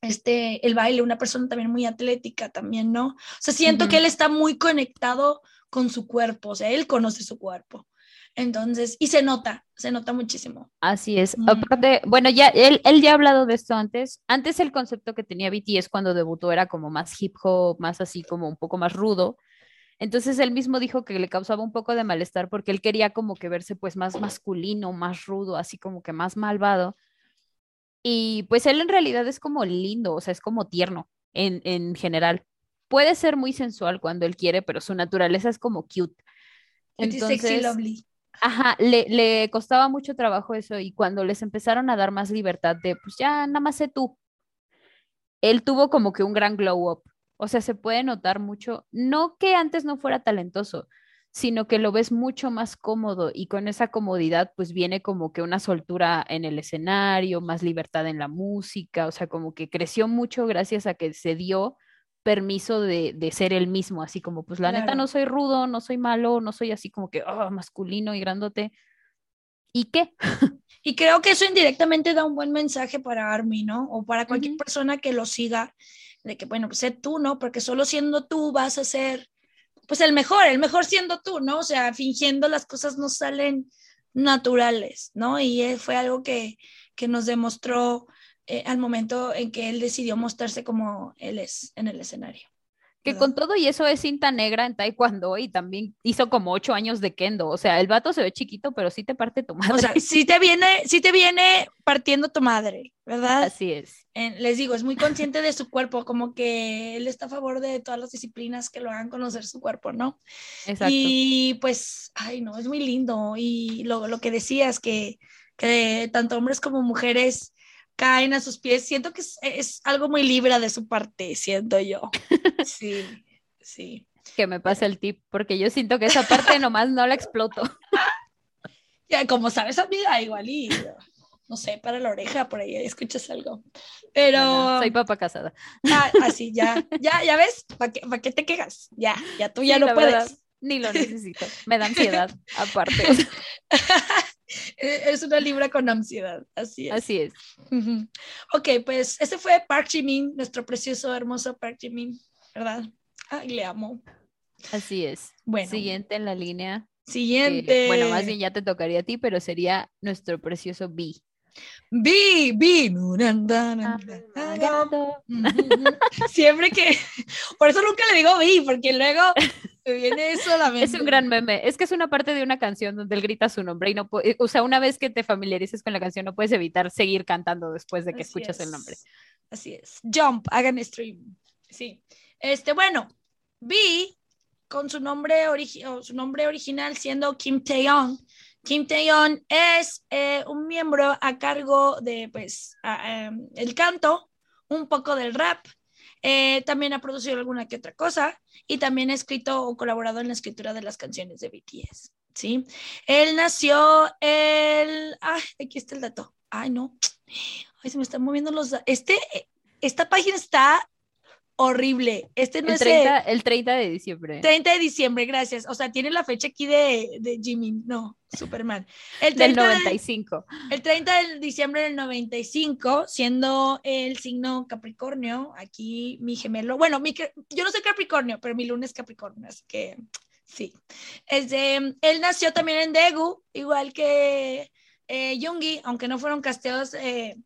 este, el baile, una persona también muy atlética también, ¿no? O sea, siento que él está muy conectado con su cuerpo, o sea, él conoce su cuerpo. Entonces, y se nota, se nota muchísimo. Así es. Aparte, bueno, ya él, él ya ha hablado de esto antes. Antes el concepto que tenía BTS cuando debutó era como más hip hop, más así como un poco más rudo. Entonces él mismo dijo que le causaba un poco de malestar porque él quería como que verse pues más masculino, más rudo, así como que más malvado. Y pues él en realidad es como lindo, o sea, es como tierno en, en general. Puede ser muy sensual cuando él quiere, pero su naturaleza es como cute. Entonces, sexy lovely. Ajá, le, le, costaba mucho trabajo eso y cuando les empezaron a dar más libertad de, pues ya, nada más sé tú, él tuvo como que un gran glow up. O sea, se puede notar mucho, no que antes no fuera talentoso, sino que lo ves mucho más cómodo y con esa comodidad pues viene como que una soltura en el escenario, más libertad en la música, o sea, como que creció mucho gracias a que se dio permiso de, ser el mismo, así como, pues la neta no soy rudo, no soy malo, no soy así como que oh, masculino y grandote. ¿Y qué? Y creo que eso indirectamente da un buen mensaje para Army, ¿no? O para cualquier persona que lo siga, de que, bueno, pues sé tú, ¿no? Porque solo siendo tú vas a ser, pues el mejor, el mejor siendo tú, ¿no? O sea, fingiendo las cosas no salen naturales, ¿no? Y eh, fue algo que, que nos demostró eh, al momento en que él decidió mostrarse como él es en el escenario. Que con todo y eso es cinta negra en Taekwondo y también hizo como ocho años de Kendo. O sea, el vato se ve chiquito, pero sí te parte tu madre. O sea, sí te viene, sí te viene partiendo tu madre, ¿verdad? Así es. les digo, es muy consciente de su cuerpo, como que él está a favor de todas las disciplinas que lo hagan conocer su cuerpo, ¿no? Exacto. Y pues, ay, no, es muy lindo. Y lo, lo que decías, que, que tanto hombres como mujeres caen a sus pies. Siento que es, algo muy libre de su parte, siento yo. Sí, sí. Que me pase el tip, porque yo siento que esa parte nomás no la exploto. Ya, como sabes, amiga, igual y no sé, para la oreja, por ahí escuchas algo. Pero. soy papá casada. Ah, así, ya, ya, ya ves, ¿para qué, qué, te quejas? Ya, ya tú ya no puedes. ni lo necesito, me da ansiedad, aparte. E-, es una libra con ansiedad, así es. Así es. Ok, pues ese fue Park Jimin, nuestro precioso, hermoso Park Jimin, ¿verdad? Ay, le amo. Así es. Bueno. Siguiente en la línea. Siguiente. bueno, más bien ya te tocaría a ti, pero sería nuestro precioso B. B, B. Siempre que. Por eso nunca le digo B, porque luego viene solamente. Es un gran meme. Es que es una parte de una canción donde él grita su nombre y no puede, o sea, una vez que te familiarices con la canción, no puedes evitar seguir cantando después de que escuchas el nombre. Así es. Jump, hagan stream. Sí. Este, bueno, B, con su nombre, su nombre original siendo Kim Taeyong. Kim Taeyong es eh, un miembro a cargo de, pues, em, el canto, un poco del rap, eh, también ha producido alguna que otra cosa y también ha escrito o colaborado en la escritura de las canciones de BTS. ¿sí? Él nació el... Ay, aquí está el dato. Ay, no. Ay, se me están moviendo los... Este, esta página está horrible. Este no el es 30, el 30 de diciembre. 30 de diciembre, gracias. O sea, tiene la fecha aquí de, de Jimmy. No, Superman. El del 95. el 30 de diciembre del 95, siendo el signo Capricornio, aquí mi gemelo. Bueno, mi, yo no soy Capricornio, pero mi lunes es Capricornio, así que sí. Este, él nació también en Daegu, igual que eh, Yoongi, aunque no fueron casteados. Eh,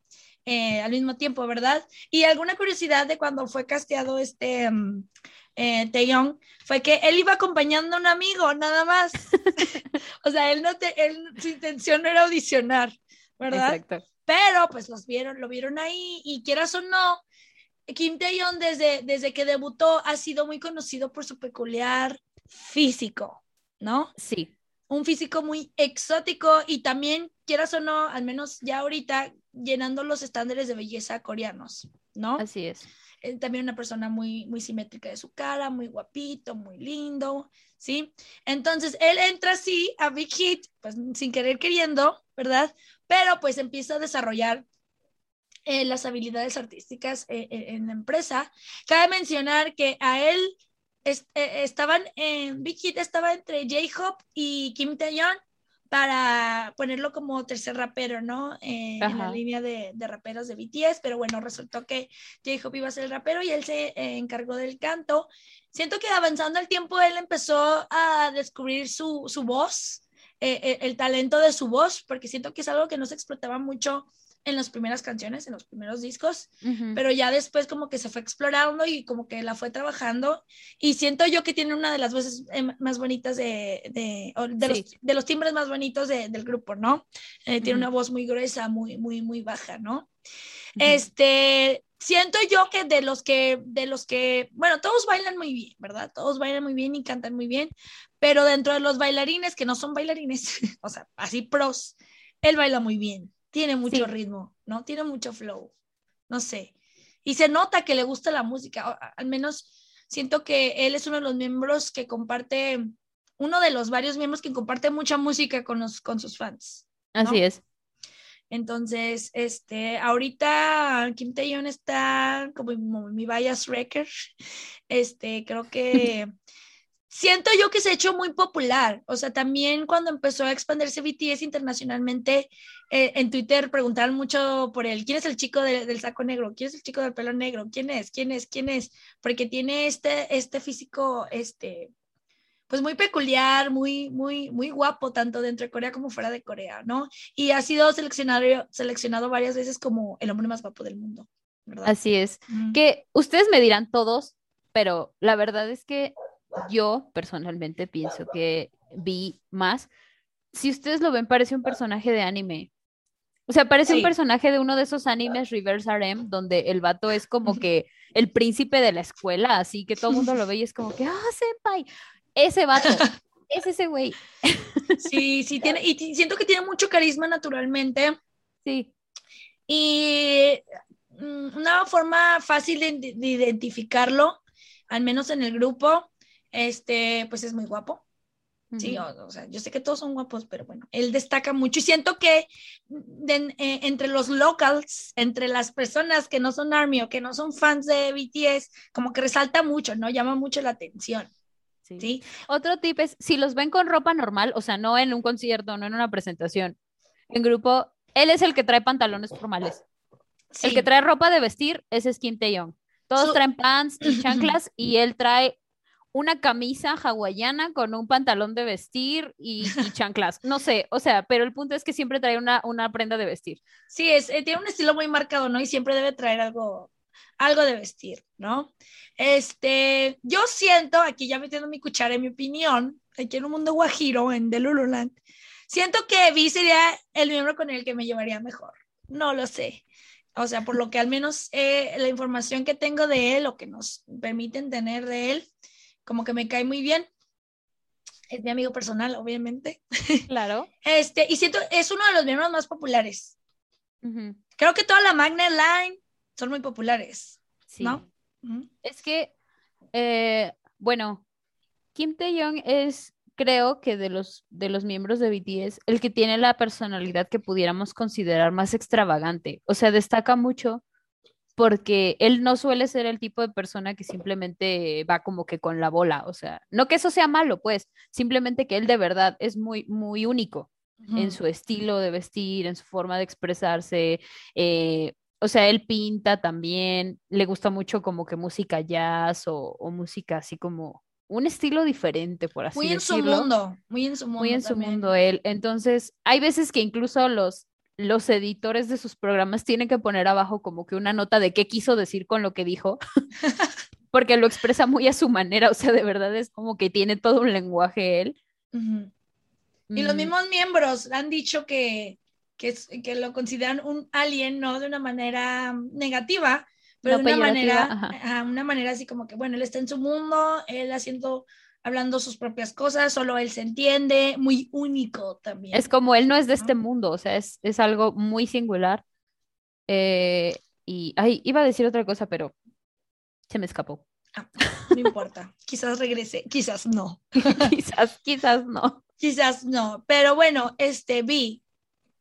eh, al mismo tiempo, ¿verdad? Y alguna curiosidad de cuando fue casteado este um, eh, Taeyong fue que él iba acompañando a un amigo, nada más. o sea, él no te, él, su intención no era audicionar, ¿verdad? Exacto. Pero pues los vieron, lo vieron ahí y quieras o no, Kim Taeyong desde, desde que debutó ha sido muy conocido por su peculiar físico, ¿no? Sí. Un físico muy exótico y también quieras o no, al menos ya ahorita, llenando los estándares de belleza coreanos, ¿no? Así es. Eh, también una persona muy, muy simétrica de su cara, muy guapito, muy lindo, ¿sí? Entonces, él entra así a Big Hit, pues sin querer queriendo, ¿verdad? Pero pues empieza a desarrollar eh, las habilidades artísticas eh, en la empresa. Cabe mencionar que a él estaban en Big Hit, estaba entre J-Hope y Kim Taeyeon para ponerlo como tercer rapero, ¿no? Eh, en la línea de, de, raperos de BTS, pero bueno, resultó que J-Hope iba a ser el rapero y él se eh, encargó del canto. Siento que avanzando el tiempo él empezó a descubrir su, su voz, eh, el talento de su voz, porque siento que es algo que no se explotaba mucho en las primeras canciones, en los primeros discos, pero ya después como que se fue explorando y como que la fue trabajando y siento yo que tiene una de las voces eh, más bonitas de, de, de, los, de los, timbres más bonitos del grupo, ¿no? Eh, tiene una voz muy gruesa, muy, muy, muy baja, ¿no? Este, siento yo que de los que, de los que, bueno, todos bailan muy bien, ¿verdad? Todos bailan muy bien y cantan muy bien, pero dentro de los bailarines que no son bailarines, o sea, así pros, él baila muy bien tiene mucho ritmo, ¿no? Tiene mucho flow, no sé. Y se nota que le gusta la música, al menos siento que él es uno de los miembros que comparte, uno de los varios miembros que comparte mucha música con, los, con sus fans. Así es. Entonces, este, ahorita Kim Taeyeon está como mi, bias wrecker. Este, creo que siento yo que se ha hecho muy popular. O sea, también cuando empezó a expandirse BTS internacionalmente, eh, en Twitter preguntaban mucho por él, ¿quién es el chico del saco negro? ¿Quién es el chico del pelo negro? ¿Quién es? ¿Quién es? ¿Quién es? Porque tiene este, este físico, este, pues muy peculiar, muy, muy, muy guapo, tanto dentro de Corea como fuera de Corea, ¿no? Y ha sido seleccionado, seleccionado varias veces como el hombre más guapo del mundo. ¿verdad? Así es. Que ustedes me dirán todos, pero la verdad es que yo personalmente pienso que vi más. Si ustedes lo ven, parece un personaje de anime. O sea, parece un personaje de uno de esos animes Reverse RM, donde el vato es como que el príncipe de la escuela, así que todo el mundo lo ve y es como que, ah, senpai, ese vato, es ese güey. Sí, sí, tiene, y siento que tiene mucho carisma naturalmente. Sí. Y mm, una forma fácil de identificarlo, al menos en el grupo, este, pues es muy guapo. Sí, o, sea, yo sé que todos son guapos, pero bueno, él destaca mucho y siento que eh, entre los locals, entre las personas que no son ARMY o que no son fans de BTS, como que resalta mucho, ¿no? Llama mucho la atención. Sí. Otro tip es, si los ven con ropa normal, o sea, no en un concierto, no en una presentación, en grupo, él es el que trae pantalones formales. El que trae ropa de vestir es Skin Taeyong. Todos traen pants y chanclas y él trae una camisa hawaiana con un pantalón de vestir y, chanclas. No sé, o sea, pero el punto es que siempre trae una, una prenda de vestir. Sí, es, eh, tiene un estilo muy marcado, ¿no? Y siempre debe traer algo, algo de vestir, ¿no? Este, yo siento, aquí ya metiendo mi cuchara en mi opinión, aquí en un mundo guajiro, en The Lululand, siento que Vi sería el miembro con el que me llevaría mejor. No lo sé. O sea, por lo que al menos eh, la información que tengo de él o que nos permiten tener de él, como que me cae muy bien. Es mi amigo personal, obviamente. Claro. Este, y siento, es uno de los miembros más populares. Creo que toda la Magnet Line son muy populares. Sí. ¿No? Es que, eh, bueno, Kim Tae-young es, creo que de los, de los miembros de BTS, el que tiene la personalidad que pudiéramos considerar más extravagante. O sea, destaca mucho porque él no suele ser el tipo de persona que simplemente va como que con la bola, o sea, no que eso sea malo, pues, simplemente que él de verdad es muy, muy único en su estilo de vestir, en su forma de expresarse, eh, o sea, él pinta también, le gusta mucho como que música jazz o, música así como un estilo diferente, por así decirlo. Muy en su mundo, muy en su mundo. Muy en su mundo él. Entonces, hay veces que incluso los, los editores de sus programas tienen que poner abajo como que una nota de qué quiso decir con lo que dijo, porque lo expresa muy a su manera, o sea, de verdad es como que tiene todo un lenguaje él. Y los mm. mismos miembros han dicho que, que, que, lo consideran un alien, no de una manera negativa, pero de una manera, una manera así como que, bueno, él está en su mundo, él haciendo hablando sus propias cosas, solo él se entiende, muy único también. Es como él no es de este mundo, o sea, es, es algo muy singular. Eh, y, ay, iba a decir otra cosa, pero se me escapó. Ah, no importa, quizás regrese, quizás no. quizás, quizás no. Quizás no, pero bueno, este, Vi,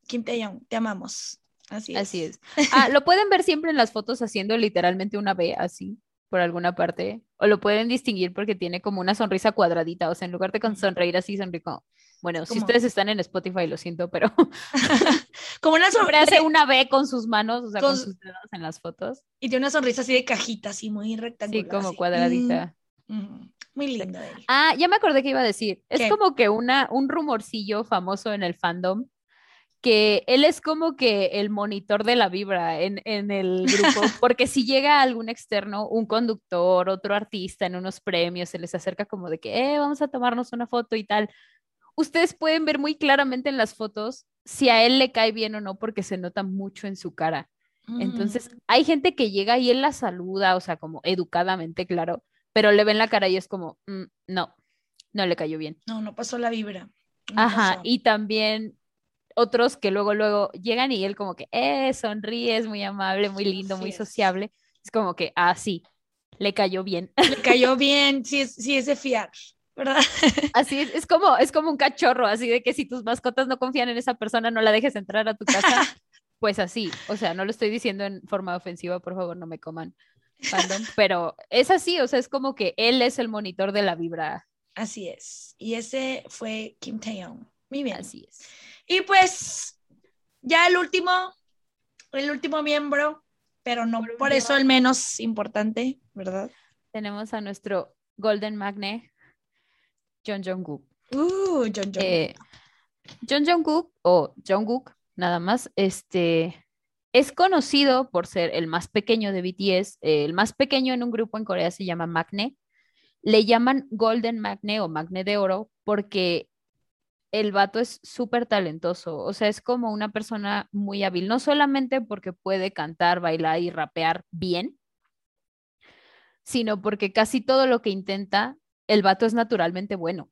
Kim Tae-young, te amamos. Así es. Así es. Ah, lo pueden ver siempre en las fotos haciendo literalmente una B así por alguna parte, o lo pueden distinguir porque tiene como una sonrisa cuadradita, o sea, en lugar de con sonreír así, sonríe como, bueno, si ustedes están en Spotify, lo siento, pero como una sonrisa hace una B con sus manos, o sea, con, sus dedos en las fotos. Y tiene una sonrisa así de cajita, así muy rectangular. Sí, como cuadradita. Mm, mm, muy linda. Ah, ya me acordé que iba a decir. Es como que una, un rumorcillo famoso en el fandom que él es como que el monitor de la vibra en, el grupo, porque si llega algún externo, un conductor, otro artista en unos premios, se les acerca como de que, eh, vamos a tomarnos una foto y tal. Ustedes pueden ver muy claramente en las fotos si a él le cae bien o no, porque se nota mucho en su cara. Entonces, mm. hay gente que llega y él la saluda, o sea, como educadamente, claro, pero le ven la cara y es como, mm, no, no le cayó bien. No, no pasó la vibra. Ajá, y también otros que luego, luego llegan y él como que, eh, sonríe, es muy amable, muy lindo, muy sociable. Es como que, ah, sí, le cayó bien. Le cayó bien, sí es, sí es de fiar, ¿verdad? Así es, es como, es como un cachorro, así de que si tus mascotas no confían en esa persona, no la dejes entrar a tu casa. Pues así, o sea, no lo estoy diciendo en forma ofensiva, por favor, no me coman. pero es así, o sea, es como que él es el monitor de la vibra. Así es. Y ese fue Kim Taeyong. Muy bien. Así es. Y pues ya el último, el último miembro, pero no por eso el menos importante, ¿verdad? Tenemos a nuestro Golden Magne, John Jungkook. Uh, John Jungkook. Eh, John Jungkook o Jungkook, nada más, este es conocido por ser el más pequeño de BTS. el más pequeño en un grupo en Corea se llama Magne. Le llaman Golden Magne o Magne de Oro porque el vato es súper talentoso, o sea, es como una persona muy hábil, no solamente porque puede cantar, bailar y rapear bien, sino porque casi todo lo que intenta, el vato es naturalmente bueno.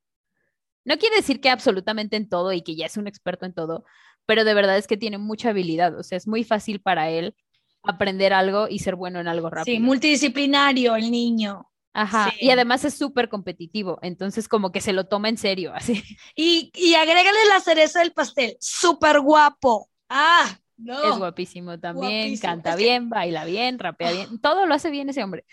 No quiere decir que absolutamente en todo y que ya es un experto en todo, pero de verdad es que tiene mucha habilidad, o sea, es muy fácil para él aprender algo y ser bueno en algo rápido. Sí, multidisciplinario el niño. Ajá, y además es súper competitivo, entonces como que se lo toma en serio, así. Y, y agrégale la cereza del pastel, súper guapo. Ah, no. Es guapísimo también, canta bien, baila bien, rapea bien, todo lo hace bien ese hombre.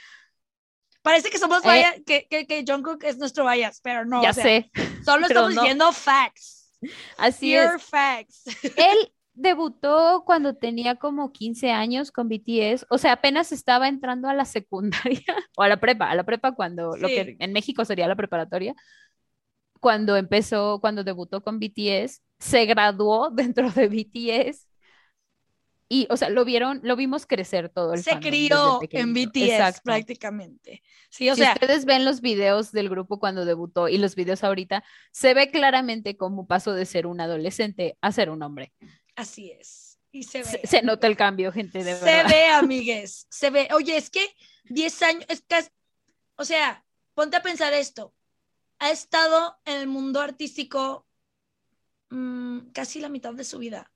Parece que somos eh, que, que, que Jungkook es nuestro bias, pero no. Ya sé. Solo estamos diciendo facts. Así Pure facts. Él debutó cuando tenía como 15 años con BTS, o sea, apenas estaba entrando a la secundaria o a la prepa, a la prepa cuando lo que en México sería la preparatoria. Cuando empezó, cuando debutó con BTS, se graduó dentro de BTS y, o sea, lo vieron, lo vimos crecer todo el Se crió en BTS prácticamente. Sí, o si ustedes ven los videos del grupo cuando debutó y los videos ahorita, se ve claramente cómo pasó de ser un adolescente a ser un hombre. Así es. Y se ve. Se, nota el cambio, gente, de verdad. Se ve, amigues. Se ve. Oye, es que 10 años, es o sea, ponte a pensar esto. Ha estado en el mundo artístico mm, casi la mitad de su vida.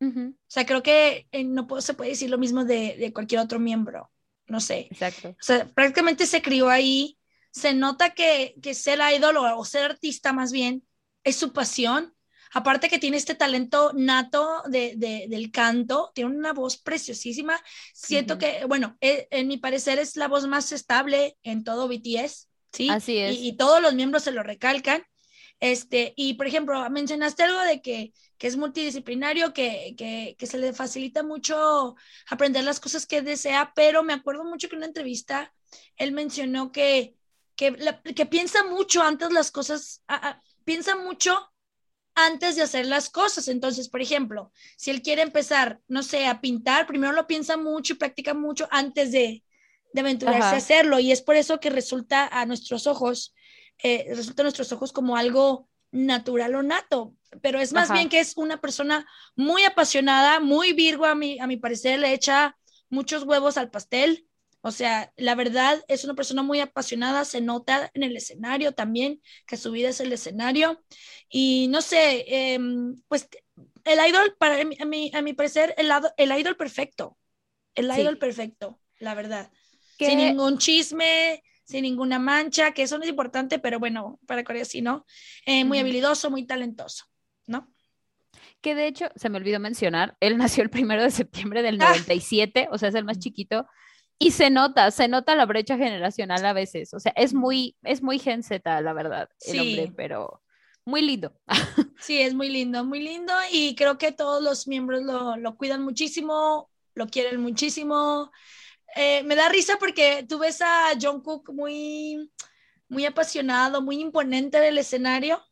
O sea, creo que eh, no se puede decir lo mismo de, de, cualquier otro miembro. No sé. Exacto. O sea, prácticamente se crió ahí. Se nota que, que ser ídolo o ser artista más bien es su pasión Aparte que tiene este talento nato de, del canto, tiene una voz preciosísima. Siento que, bueno, e, en mi parecer es la voz más estable en todo BTS, ¿sí? Así es. Y, todos los miembros se lo recalcan. Este, y por ejemplo, mencionaste algo de que, que es multidisciplinario, que, que, que, se le facilita mucho aprender las cosas que desea, pero me acuerdo mucho que en una entrevista él mencionó que, que, que piensa mucho antes las cosas, piensa mucho antes de hacer las cosas. Entonces, por ejemplo, si él quiere empezar, no sé, a pintar, primero lo piensa mucho y practica mucho antes de, de aventurarse a hacerlo. Y es por eso que resulta a nuestros ojos, eh, resulta a nuestros ojos como algo natural o nato. Pero es más bien que es una persona muy apasionada, muy virgo a mi, a mi parecer, le echa muchos huevos al pastel. O sea, la verdad es una persona muy apasionada, se nota en el escenario también, que su vida es el escenario. Y no sé, em, pues el idol, para a mi, a mi parecer, el, el idol perfecto. El idol perfecto, la verdad. Sin ningún chisme, sin ninguna mancha, que eso no es importante, pero bueno, para Corea sí, ¿no? Eh, muy habilidoso, muy talentoso, ¿no? Que de hecho, se me olvidó mencionar, él nació el primero de septiembre del 97, ah. o sea, es el más chiquito. Y se nota, se nota la brecha generacional a veces. O sea, es muy, es muy gen Z, la verdad, el hombre, pero muy lindo. Sí, es muy lindo, muy lindo. Y creo que todos los miembros lo, lo cuidan muchísimo, lo quieren muchísimo. Eh, me da risa porque tú ves a John Cook muy, muy apasionado, muy imponente del escenario,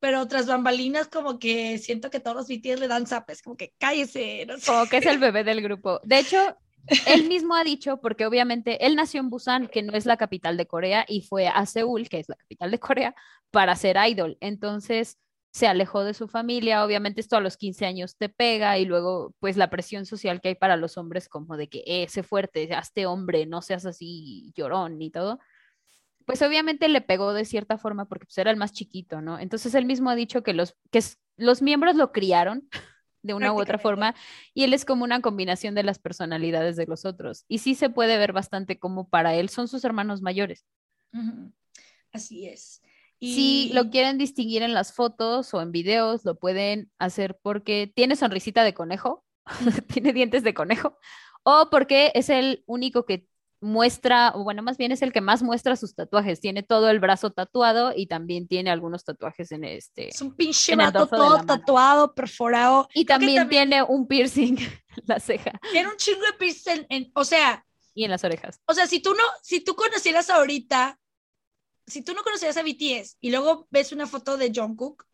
pero otras bambalinas como que siento que todos los BTS le dan zapes, como que cállese. No Como que es el bebé del grupo. De hecho, él mismo ha dicho, porque obviamente él nació en Busan, que no es la capital de Corea, y fue a Seúl, que es la capital de Corea, para ser idol. Entonces, se alejó de su familia, obviamente esto a los 15 años te pega y luego pues la presión social que hay para los hombres como de que, eh, sé fuerte, hazte hombre, no seas así llorón y todo, pues obviamente le pegó de cierta forma porque pues era el más chiquito, ¿no? Entonces él mismo ha dicho que los, que los miembros lo criaron de una u otra forma y él es como una combinación de las personalidades de los otros y sí se puede ver bastante como para él son sus hermanos mayores. Así es. Si lo quieren distinguir en las fotos o en videos, lo pueden hacer porque tiene sonrisita de conejo, tiene dientes de conejo, o porque es el único que muestra, o bueno, más bien es el que más muestra sus tatuajes. Tiene todo el brazo tatuado y también tiene algunos tatuajes en este. Es un pinche vato todo tatuado, perforado. Y también, tiene un piercing en la ceja. Tiene un chingo de piercing, en, o sea. Y en las orejas. O sea, si tú no, si tú conocieras ahorita si tú no conocías a BTS y luego ves una foto de Jungkook,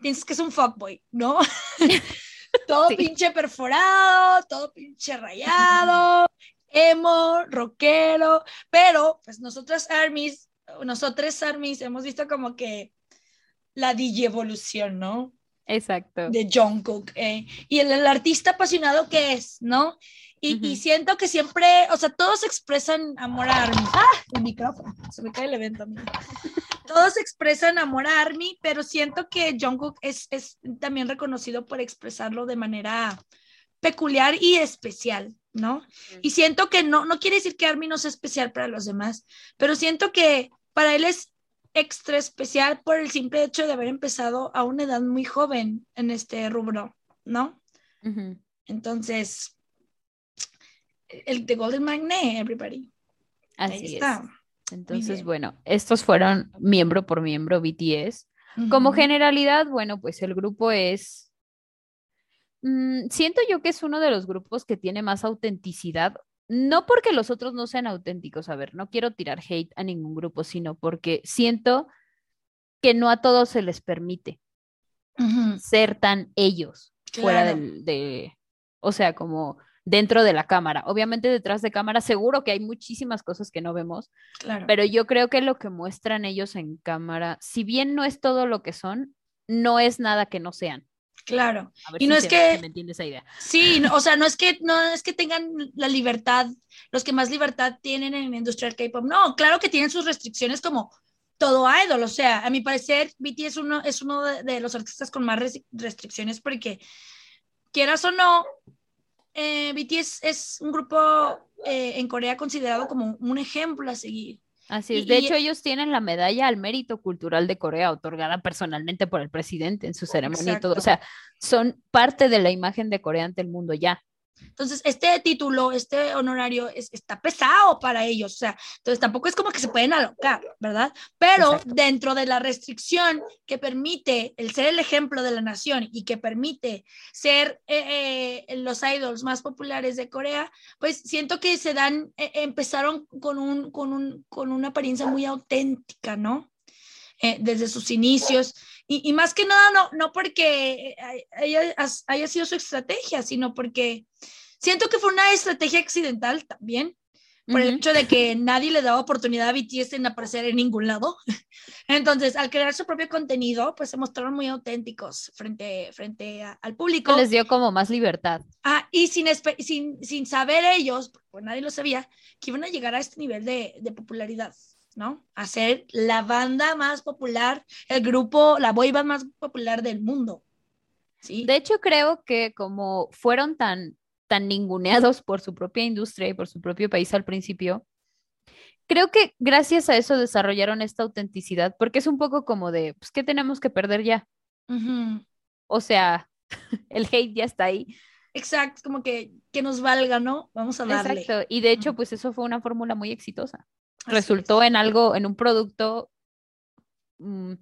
piensas que es un fuckboy, ¿no? todo pinche perforado, todo pinche rayado, emo, rockero, pero pues nosotros armies, nosotros armies hemos visto como que la evolución, ¿no? Exacto. De Jungkook. Eh, y el, artista apasionado que es, ¿no? Y, siento que siempre, o sea, todos expresan amor a Army. ¡Ah! El micrófono, se me cae el evento a mí. todos expresan amor a Army, pero siento que Jungkook es, es también reconocido por expresarlo de manera peculiar y especial, ¿no? Y siento que no, no quiere decir que Army no sea especial para los demás, pero siento que para él es extra especial por el simple hecho de haber empezado a una edad muy joven en este rubro, ¿no? Entonces, el de Golden Magnet, everybody. Así está. es. Entonces, bueno, estos fueron miembro por miembro BTS. Como generalidad, bueno, pues el grupo es. Mm, siento yo que es uno de los grupos que tiene más autenticidad. No porque los otros no sean auténticos, a ver, no quiero tirar hate a ningún grupo, sino porque siento que no a todos se les permite ser tan ellos fuera del, de, o sea, como dentro de la cámara. Obviamente detrás de cámara seguro que hay muchísimas cosas que no vemos, claro. pero yo creo que lo que muestran ellos en cámara, si bien no es todo lo que son, no es nada que no sean. Claro. y no es que me entiendes esa idea. Sí, o sea, no es que no es que tengan la libertad, los que más libertad tienen en la industria del K-pop. No, claro que tienen sus restricciones como todo idol, o sea, a mi parecer BTS es uno es uno de los artistas con más restricciones porque quieras o no, eh, BTS es un grupo eh, en Corea considerado como un ejemplo a seguir. Así es. De hecho, ellos tienen la medalla al mérito cultural de Corea, otorgada personalmente por el presidente en su ceremonia y todo. O sea, son parte de la imagen de Corea ante el mundo ya. Entonces, este título, este honorario es, está pesado para ellos, o sea, entonces tampoco es como que se pueden alocar, ¿verdad? Pero dentro de la restricción que permite el ser el ejemplo de la nación y que permite ser eh, eh, los idols más populares de Corea, pues siento que se dan, eh, empezaron con, un, con, un, con una apariencia muy auténtica, ¿no? desde sus inicios. Y, más que nada, no, no porque haya, haya sido su estrategia, sino porque siento que fue una estrategia accidental también, por el hecho de que nadie le daba oportunidad a BTS en aparecer en ningún lado. Entonces, al crear su propio contenido, pues se mostraron muy auténticos frente, frente al público. Les dio como más libertad. Ah, y sin, sin, sin saber ellos, pues nadie lo sabía, que iban a llegar a este nivel de, de popularidad. ¿No? A ser la banda más popular, el grupo, la boy band más popular del mundo. ¿sí? De hecho, creo que como fueron tan, tan ninguneados por su propia industria y por su propio país al principio, creo que gracias a eso desarrollaron esta autenticidad, porque es un poco como de, pues, ¿qué tenemos que perder ya? O sea, el hate ya está ahí. Exacto, como que, que nos valga, ¿no? Vamos a darle. Exacto, y de hecho, pues eso fue una fórmula muy exitosa. Resultó en algo, en un producto mm,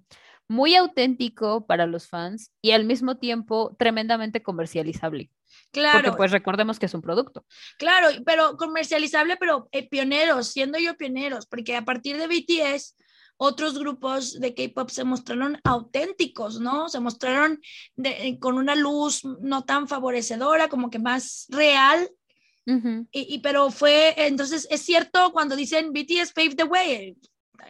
muy auténtico para los fans y al mismo tiempo tremendamente comercializable. Claro. Porque pues recordemos que es un producto. Claro, pero comercializable, pero eh, pioneros, siendo yo pioneros, porque a partir de BTS, otros grupos de K-pop se mostraron auténticos, ¿no? Se mostraron eh, con una luz no tan favorecedora, como que más real. Y, pero fue, entonces es cierto cuando dicen BTS paved the way,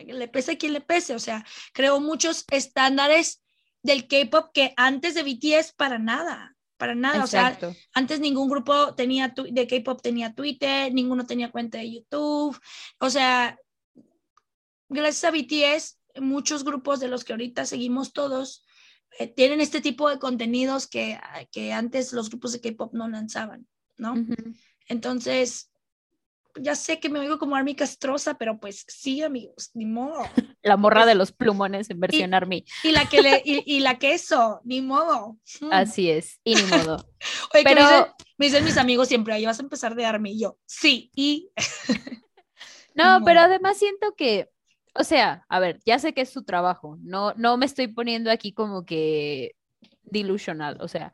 le pese a quien le pese, o sea, creó muchos estándares del K-pop que antes de BTS para nada para nada. O sea, antes ningún grupo tenía de K-pop tenía Twitter, ninguno tenía cuenta de YouTube. O sea, gracias a BTS, muchos grupos de los que ahorita seguimos todos eh, tienen este tipo de contenidos que, que antes los grupos de K-pop no lanzaban, ¿no? Entonces, ya sé que me oigo como Army Castrosa, pero pues sí, amigos, ni modo. La morra de los plumones en versión Army. Y la que le, y, la queso, ni modo. Mm. Así es, y ni modo. pero me dicen, mis amigos siempre, ahí vas a empezar de Army, y yo, sí, y. no, pero además siento que, o sea, a ver, ya sé que es su trabajo, no, no me estoy poniendo aquí como que delusional, o sea,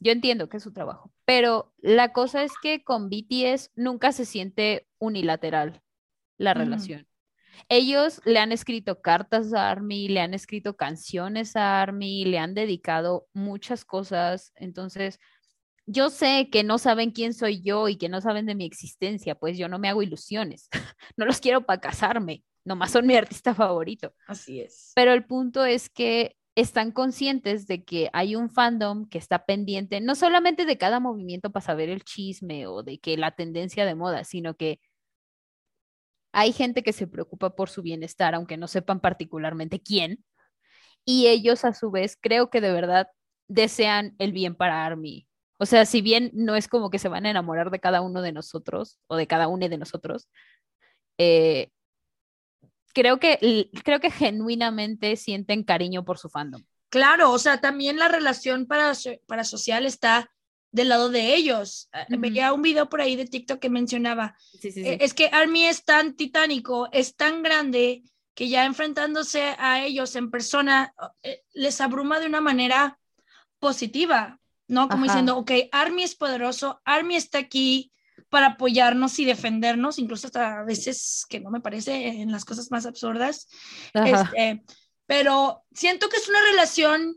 yo entiendo que es su trabajo, pero la cosa es que con BTS nunca se siente unilateral la relación. Ellos le han escrito cartas a Army, le han escrito canciones a Army, le han dedicado muchas cosas. Entonces, yo sé que no saben quién soy yo y que no saben de mi existencia, pues yo no me hago ilusiones. no los quiero para casarme, nomás son mi artista favorito. Así es. Pero el punto es que están conscientes de que hay un fandom que está pendiente no solamente de cada movimiento para saber el chisme o de que la tendencia de moda, sino que hay gente que se preocupa por su bienestar, aunque no sepan particularmente quién, y ellos a su vez creo que de verdad desean el bien para Army. O sea, si bien no es como que se van a enamorar de cada uno de nosotros o de cada uno de nosotros, eh, creo que, creo que genuinamente sienten cariño por su fandom. Claro, o sea, también la relación para, para social está del lado de ellos. Uh Veía un video por ahí de TikTok que mencionaba, e, es que Army es tan titánico, es tan grande, que ya enfrentándose a ellos en persona eh, les abruma de una manera positiva, ¿no? Como diciendo, ok, Army es poderoso, Army está aquí, para apoyarnos y defendernos, incluso hasta a veces que no me parece en las cosas más absurdas. Este, pero siento que es una relación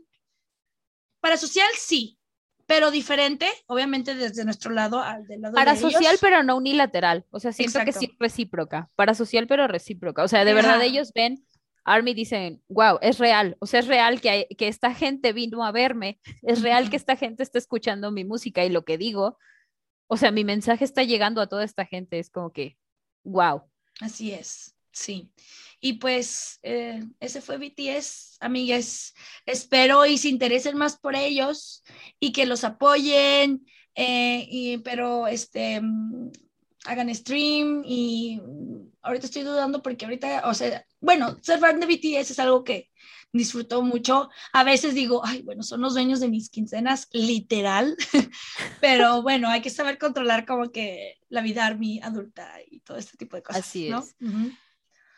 para social, sí, pero diferente, obviamente desde nuestro lado al del lado Para social, pero no unilateral. O sea, siento que sí recíproca. Para social, pero recíproca. O sea, de verdad ellos ven, Army dicen, wow, es real. O sea, es real que, que esta gente vino a verme. Es real que esta gente está escuchando mi música y lo que digo o sea, mi mensaje está llegando a toda esta gente, es como que, wow. Así es, sí. Y pues eh, ese fue BTS, amigas. Espero y se interesen más por ellos y que los apoyen, eh, y, pero este, mm, hagan stream y ahorita estoy dudando porque ahorita, o sea, bueno, ser fan de BTS es algo que disfruto mucho. A veces digo, ay, bueno, son los dueños de mis quincenas, literal, pero bueno, hay que saber controlar como que la vida army adulta y todo este tipo de cosas. Así es.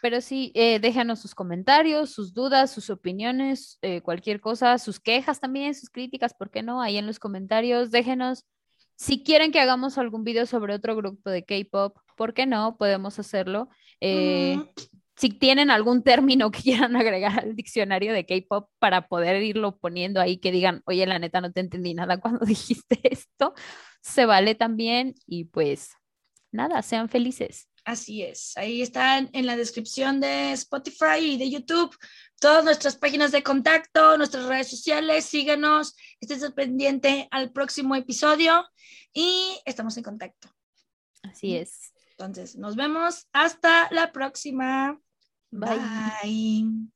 Pero sí, eh, déjanos sus comentarios, sus dudas, sus opiniones, eh, cualquier cosa, sus quejas también, sus críticas, ¿por qué no? Ahí en los comentarios, déjenos. Si quieren que hagamos algún video sobre otro grupo de K-pop, ¿por qué no? Podemos hacerlo. Eh, si tienen algún término que quieran agregar al diccionario de K-pop para poder irlo poniendo ahí, que digan, oye, la neta no te entendí nada cuando dijiste esto, se vale también y pues nada, sean felices. Así es, ahí están en la descripción de Spotify y de YouTube todas nuestras páginas de contacto, nuestras redes sociales, síganos, estén pendiente al próximo episodio y estamos en contacto. Así es. Entonces, nos vemos hasta la próxima. Bye.